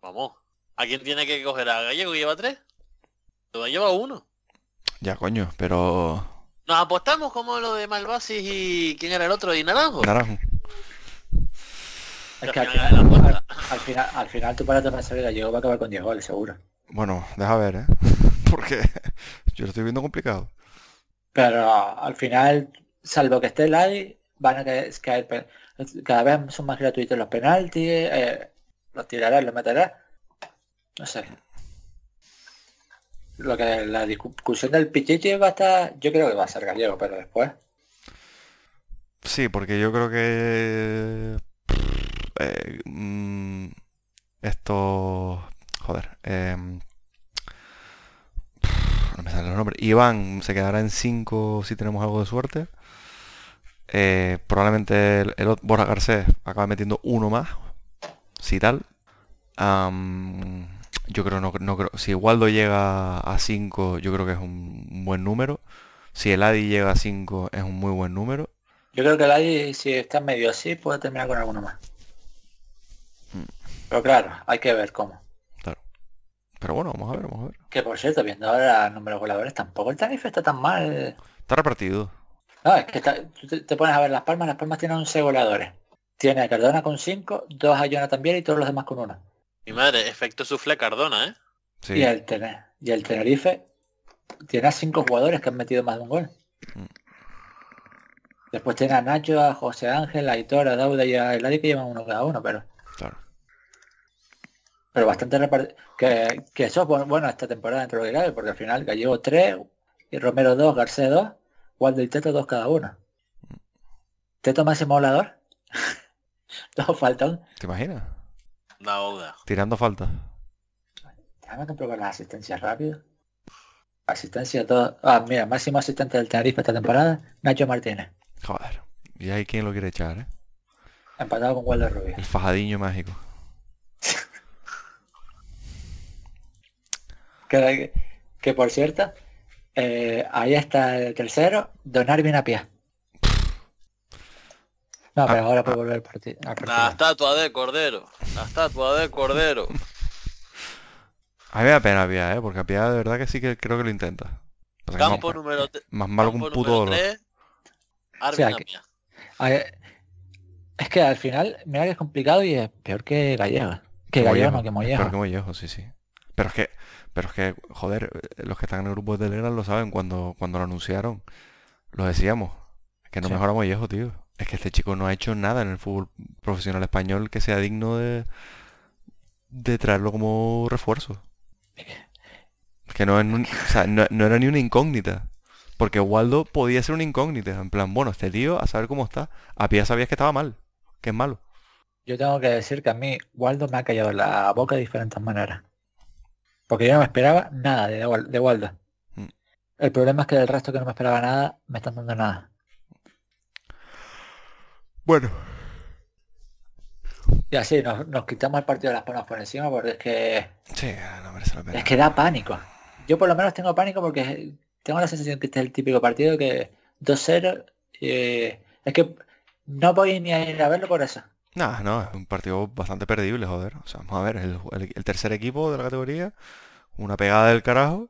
Vamos. ¿A quién tiene que coger? ¿A Gallego que lleva tres? Lo lleva uno. Ya, coño, pero... Nos apostamos como lo de Malvasis y quién era el otro y Naranjo. Naranjo. Es que al Al final, de la al, al final, al final tu parate pensar que Gallego va a acabar con 10 goles, seguro. Bueno, deja ver, ¿eh? Porque yo lo estoy viendo complicado. Pero al final, salvo que esté Ladi, van a caer, cada vez son más gratuitos los penaltis, eh, los tirarás, los meterás. No sé. Lo que la discusión del Pichichi va a estar, yo creo que va a ser gallego, pero después. Sí, porque yo creo que... eh, mm, esto... Joder. em, no me salen los nombres. Iván se quedará en 5 si tenemos algo de suerte. Eh, probablemente el, el Borja Garcés acabe metiendo uno más. Si tal. Yo creo, no, no creo. Si Waldo llega a 5, yo creo que es un, un buen número. Si el Adi llega a 5, es un muy buen número. Yo creo que Ladi, si está medio así, puede terminar con alguno más. Pero claro, hay que ver cómo. Pero bueno, vamos a ver, vamos a ver. Que por cierto, viendo ahora el número de goleadores, tampoco el Tenerife está tan mal. Está repartido. No, es que está- tú te, te pones a ver las palmas, las palmas tienen 11 goleadores. Tiene a Cardona con 5, dos a Jonathan también y todos los demás con uno. Mi madre, efecto sufle Cardona, ¿eh? Sí. Y, el Tene- y el Tenerife tiene a 5 jugadores que han metido más de un gol. Mm. Después tiene a Nacho, a José Ángel, a Aitor, a Dauda y a Eladi que llevan uno cada uno, pero. Pero bastante repartido. Que, que eso es bu- bueno esta temporada dentro de lo que cabe, porque al final Gallego 3, y Romero 2, Garcés 2, Waldo y Teto 2 cada uno. Teto máximo volador. Dos faltan. ¿Te imaginas? Dauda. Tirando falta. Déjame comprobar las asistencias rápido. Asistencia todo. Ah, mira, máximo asistente del Tenerife esta temporada, Nacho Martínez. Joder. Y hay quien lo quiere echar, ¿eh? Empatado con Waldo Rubio. El fajadiño mágico. Que, que por cierto, eh, ahí está el tercero, Donar bien a pie. No, pero Ah, ahora puede volver al partido. La estatua de Cordero. La estatua de Cordero. A mí me da pena Pia, ¿eh? Porque a Pia de verdad que sí que creo que lo intenta. Campo más, número, más malo que un puto dolor. 3, Arvin sea, que-. A es que al final, mira que es complicado y es peor que Gallega. Que Mollejo, no, que Mollejo. peor que Mollejo, sí, sí. Pero es que, pero es que, joder, los que están en el grupo de Telegram lo saben, cuando, cuando lo anunciaron, lo decíamos, que no Sí. mejora Mollejo, tío. Es que este chico no ha hecho nada en el fútbol profesional español que sea digno de, de traerlo como refuerzo. Es que no, es un- o sea, no, no era ni una incógnita. Porque Waldo podía ser una incógnita. En plan, bueno, este tío, a saber cómo está. A pie sabías que estaba mal, que es malo. Yo tengo que decir que a mí Waldo me ha callado la boca de diferentes maneras. Porque yo no me esperaba nada de, de Waldo. Mm. El problema es que del resto que no me esperaba nada, me están dando nada. Bueno, Y así nos, nos quitamos el partido de las palmas por encima porque es que sí, no merece la pena. es que da pánico. Yo por lo menos tengo pánico porque tengo la sensación que este es el típico partido que 2-0 eh, es que no voy ni a ir a verlo por eso. No, no, es un partido bastante perdible, joder. O sea, vamos a ver, el, el- el tercer equipo de la categoría, una pegada del carajo,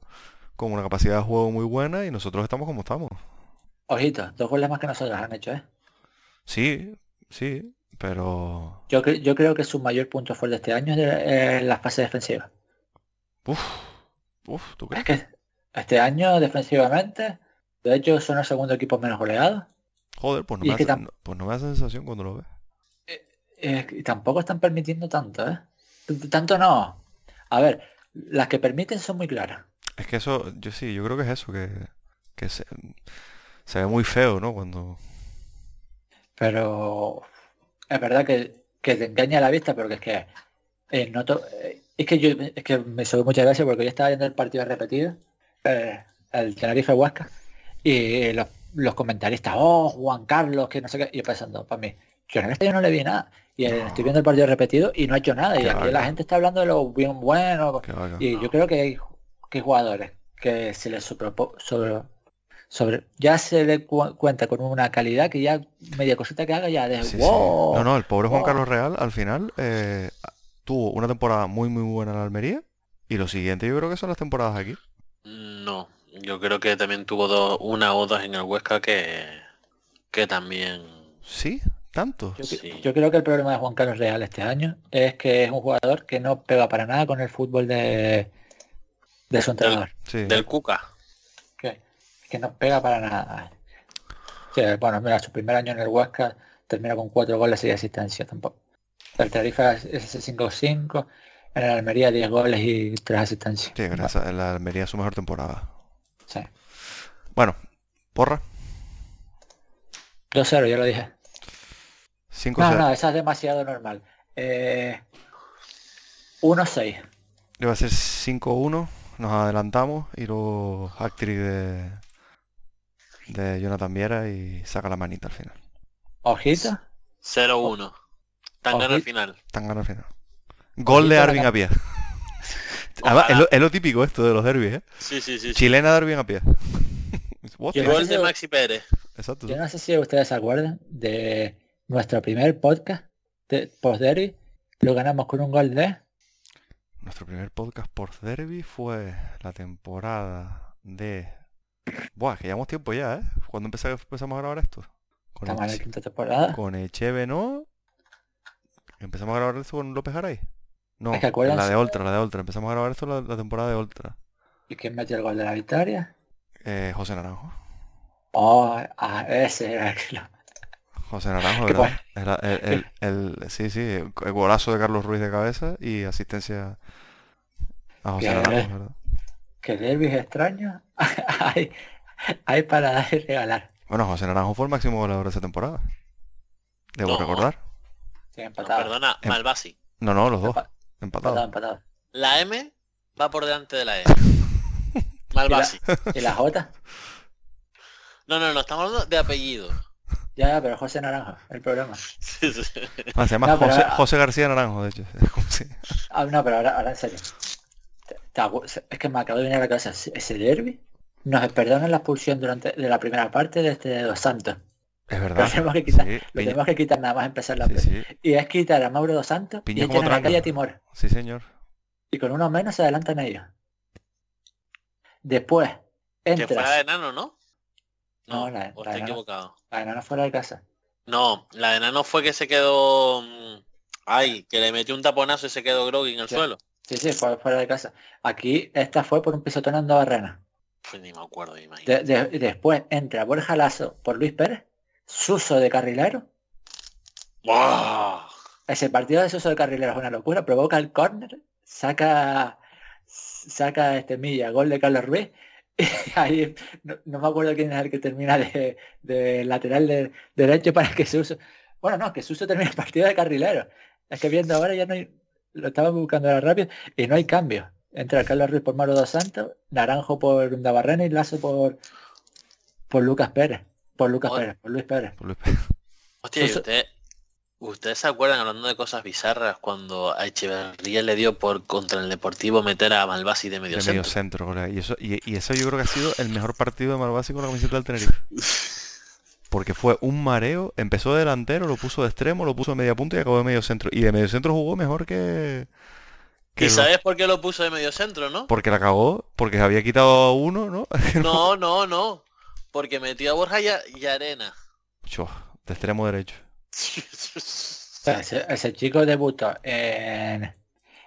con una capacidad de juego muy buena y nosotros estamos como estamos. Ojito, dos goles más que nosotros han hecho, ¿eh? Sí, sí, pero... Yo, cre- yo creo que su mayor punto fuerte este año es de- eh, la fase defensiva. Uf, uf, ¿tú Es crees? que este año defensivamente, de hecho son el segundo equipo menos goleado. Joder, pues no, me es hace, no- pues no me da sensación cuando lo ves. Eh, y tampoco están permitiendo tanto, ¿eh? Tanto no. A ver, las que permiten son muy claras. Es que eso, yo sí, yo creo que es eso, que, que se, se ve muy feo, ¿no? Cuando... Pero es verdad que, que te engaña la vista porque es que eh, noto, eh, es que yo es que me sube muchas gracias porque yo estaba viendo el partido repetido, eh, el Tenerife Huesca, y los, los comentaristas, oh Juan Carlos, que no sé qué, y yo pensando, para mí, yo en este yo no le vi nada. Y eh, estoy viendo el partido repetido y no ha hecho nada. Y aquí la gente está hablando de lo bien bueno. que que Y yo creo que hay, que hay jugadores que se les sobre, sobre ya se le cu- cuenta con una calidad que ya media cosita que haga ya de Sí, sí. wow. No, no, el pobre Juan. Carlos Real al final eh, tuvo una temporada muy muy buena en Almería y lo siguiente yo creo que son las temporadas aquí. No, yo creo que también tuvo dos, una o dos en el Huesca que, que también... ¿Sí? ¿Tanto? Yo, Sí. yo creo que el problema de Juan Carlos Real este año es que es un jugador que no pega para nada con el fútbol de, de su entrenador. Sí. Del Cuca. Que, que no pega para nada. Bueno, mira, su primer año en el Huesca termina con cuatro goles y asistencia tampoco. El Tarifa es ese 5-5, en el Almería 10 goles y 3 asistencias. Sí, gracias. a La Almería es su mejor temporada. Sí. Bueno, porra. 2-0, yo lo dije. 5-0. No, no, esa es demasiado normal. Eh, 1-6. Iba a ser 5-1. Nos adelantamos y luego hat-trick de, de Jonathan Viera y saca la manita al final. Ojito. 0-1. Tan gana al final. Tan gana al final. Gol de Arvin a pie. Además, es lo, es lo típico esto de los derbis, ¿eh? Sí, sí, sí. sí. Chilena de Arvin a pie. Yo no Gol de Maxi Pérez. Exacto. Yo no sé si ustedes se acuerdan de nuestro primer podcast de post derby. Lo ganamos con un gol de Nuestro primer podcast por Derby fue la temporada de... Buah, que llevamos tiempo ya, ¿eh? ¿Cuándo empeza- empezamos a grabar esto? Con, estamos en la quinta temporada. con Echeve, ¿no? ¿Empezamos a grabar esto con López Garay? No, Es que acuérdense- la de Ultra, la de Ultra. Empezamos a grabar esto la, la temporada de Ultra. ¿Y quién metió el gol de la victoria? Eh, José Naranjo. Oh, ah, ese era el que lo- José Naranjo, ¿verdad? Era el, el- el- sí, sí, el golazo de Carlos Ruiz de cabeza y asistencia a José Naranjo, ¿verdad? que derbis extraños hay, hay para dar y regalar. Bueno, José Naranjo fue el máximo goleador de esa temporada. Debo No. recordar. Sí, No, empatado. perdona, Em- Malvasi. No, no, los dos. Empa- Empatados. empatado, empatado. La M va por delante de la E. Malvasi. ¿Y la J? No, no, no, estamos hablando de apellido. Ya, pero José Naranjo, el problema. Sí, sí. Ah, se llama No, José, ahora- José García Naranjo, de hecho. Si- Ah, no, pero ahora, ahora en serio. Es que me acabo de venir a la cabeza ese- derby. Nos perdonan la expulsión durante de la primera parte de este Dos Santos. Es Lo verdad. tenemos que quitar, Sí, lo tenemos que quitar nada más empezar la sí, pelea. sí, Y es quitar a Mauro Dos Santos Piña y como a la tranca. calle a Timor. sí, señor. Y con uno menos se adelantan ellos. Después, Que fuera de entras. enano, ¿no? No, la- o la de equivocado. La enana fuera de casa. No, la de enano fue que se quedó. mm, Ay, que le metió un taponazo y se quedó groggy en el Sí. suelo. Sí, sí, fue fuera de casa. Aquí esta fue por un pisotón en Barrena. Pues ni me acuerdo, imagínate. De- de- después entra Borja Lazo por Luis Pérez, Suso de carrilero. ¡Buah! Ese partido de Suso de carrilero es una locura, provoca el córner, saca saca este Milla, gol de Carlos Ruiz. Ahí no, no me acuerdo quién es el que termina de, de lateral de, derecho para que Suso. Bueno, no, que Suso termina el partido de carrilero. Es que viendo ahora ya no hay. Lo estaba buscando ahora rápido y no hay cambio. Entra Carlos Ruiz por Mauro dos Santos, Naranjo por Undabarrena y Lazo por por Lucas Pérez. Por Lucas. Pérez, por Luis Pérez. Por Luis Pérez. Hostia, ¿y Suso- usted, ¿ustedes se acuerdan hablando de cosas bizarras cuando a Echeverría le dio por contra el Deportivo meter a Malvasi de medio de medio centro? centro. Y eso, y, y eso yo creo que ha sido el mejor partido de Malvasi con la camiseta del Tenerife. Porque fue un mareo, empezó de delantero, lo puso de extremo, lo puso de media punta y acabó de medio centro. Y de medio centro jugó mejor que... que ¿Y los- sabes por qué lo puso de medio centro, no? Porque la cagó, porque se había quitado a uno, ¿no? No, no, no. Porque metió a Borja y, a- y a Arena. De extremo derecho. Ese, ese chico debutó en,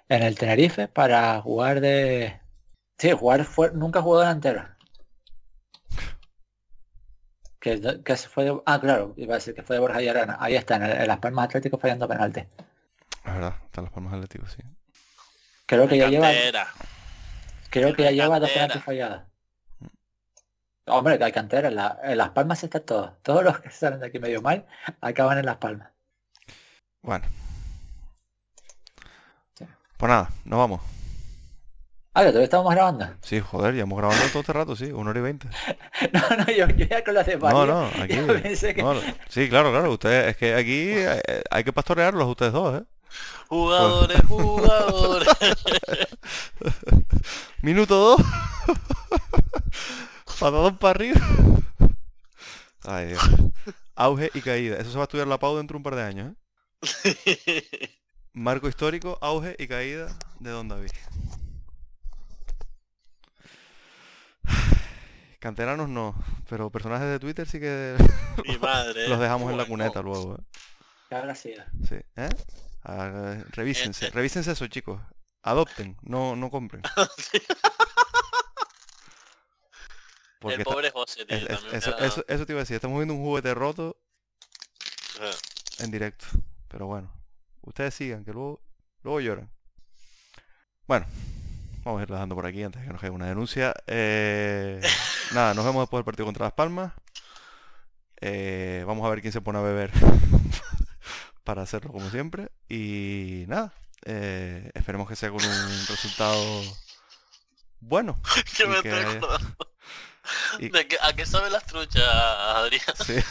en el Tenerife para jugar de... Sí, jugar fue, nunca jugó delantero. Que, que se fue de- Ah, claro, iba a decir que fue de Borja y Arana. Ahí está, en, el- en Las Palmas Atlético fallando penalti. Es verdad, están las palmas atléticos, sí. Creo que ya lleva, creo que ya lleva dos penaltis fallados. Hombre, que hay cantera. En, la- en Las Palmas está todo. Todos los que salen de aquí medio mal acaban en Las Palmas. Bueno. Sí. Pues nada, nos vamos. Ah, que todavía estamos grabando. Sí, joder, ya hemos grabado todo este rato, sí, una hora y veinte. No, no, yo, yo ya con los de No, María, no, aquí. yo pensé que- no, no. Sí, claro, claro, ustedes, es que aquí eh, hay que pastorearlos ustedes dos, ¿eh? Jugadores, jugadores. Minuto dos. Patadón para arriba. Ay, Dios. Auge y caída. Eso se va a estudiar la PAU dentro de un par de años, ¿eh? Marco histórico, auge y caída de Don David. Canteranos no, pero personajes de Twitter sí que Mi madre. los dejamos en la cuneta luego, ¿eh? ¿Qué habrá sido? Sí, ¿eh? Ah, revísense, Este- revísense eso, chicos. Adopten, no, no compren. Porque el está- pobre José, tío. es- también eso, ha- eso, eso te iba a decir, estamos viendo un juguete roto en directo. Pero bueno, ustedes sigan, que luego, luego lloran. Bueno, vamos a ir dejando por aquí antes de que nos caiga una denuncia. Eh, nada, nos vemos después del partido contra Las Palmas. Eh, vamos a ver quién se pone a beber para hacerlo como siempre. Y nada, eh, esperemos que sea con un resultado bueno. que me que. y- De que- ¿A qué saben las truchas, Adrián? Sí.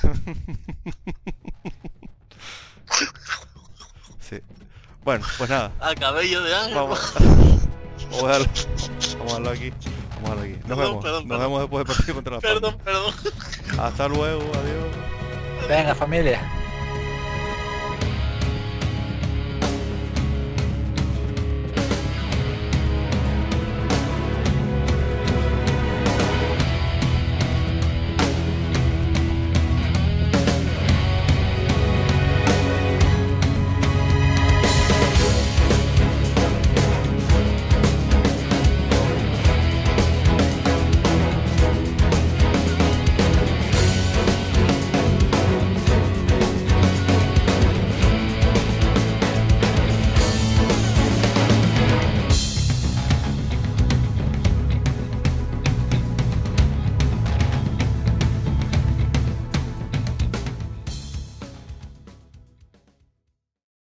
sí. Bueno, pues nada. A cabello de ángel. Vamos, vamos a dejarlo, vamos a dejarlo aquí. Vamos a dejarlo aquí. Nos Perdón, vemos. perdón, Nos perdón. vemos después del partido contra la Perdón, perdón. Hasta luego. Adiós. Venga, familia.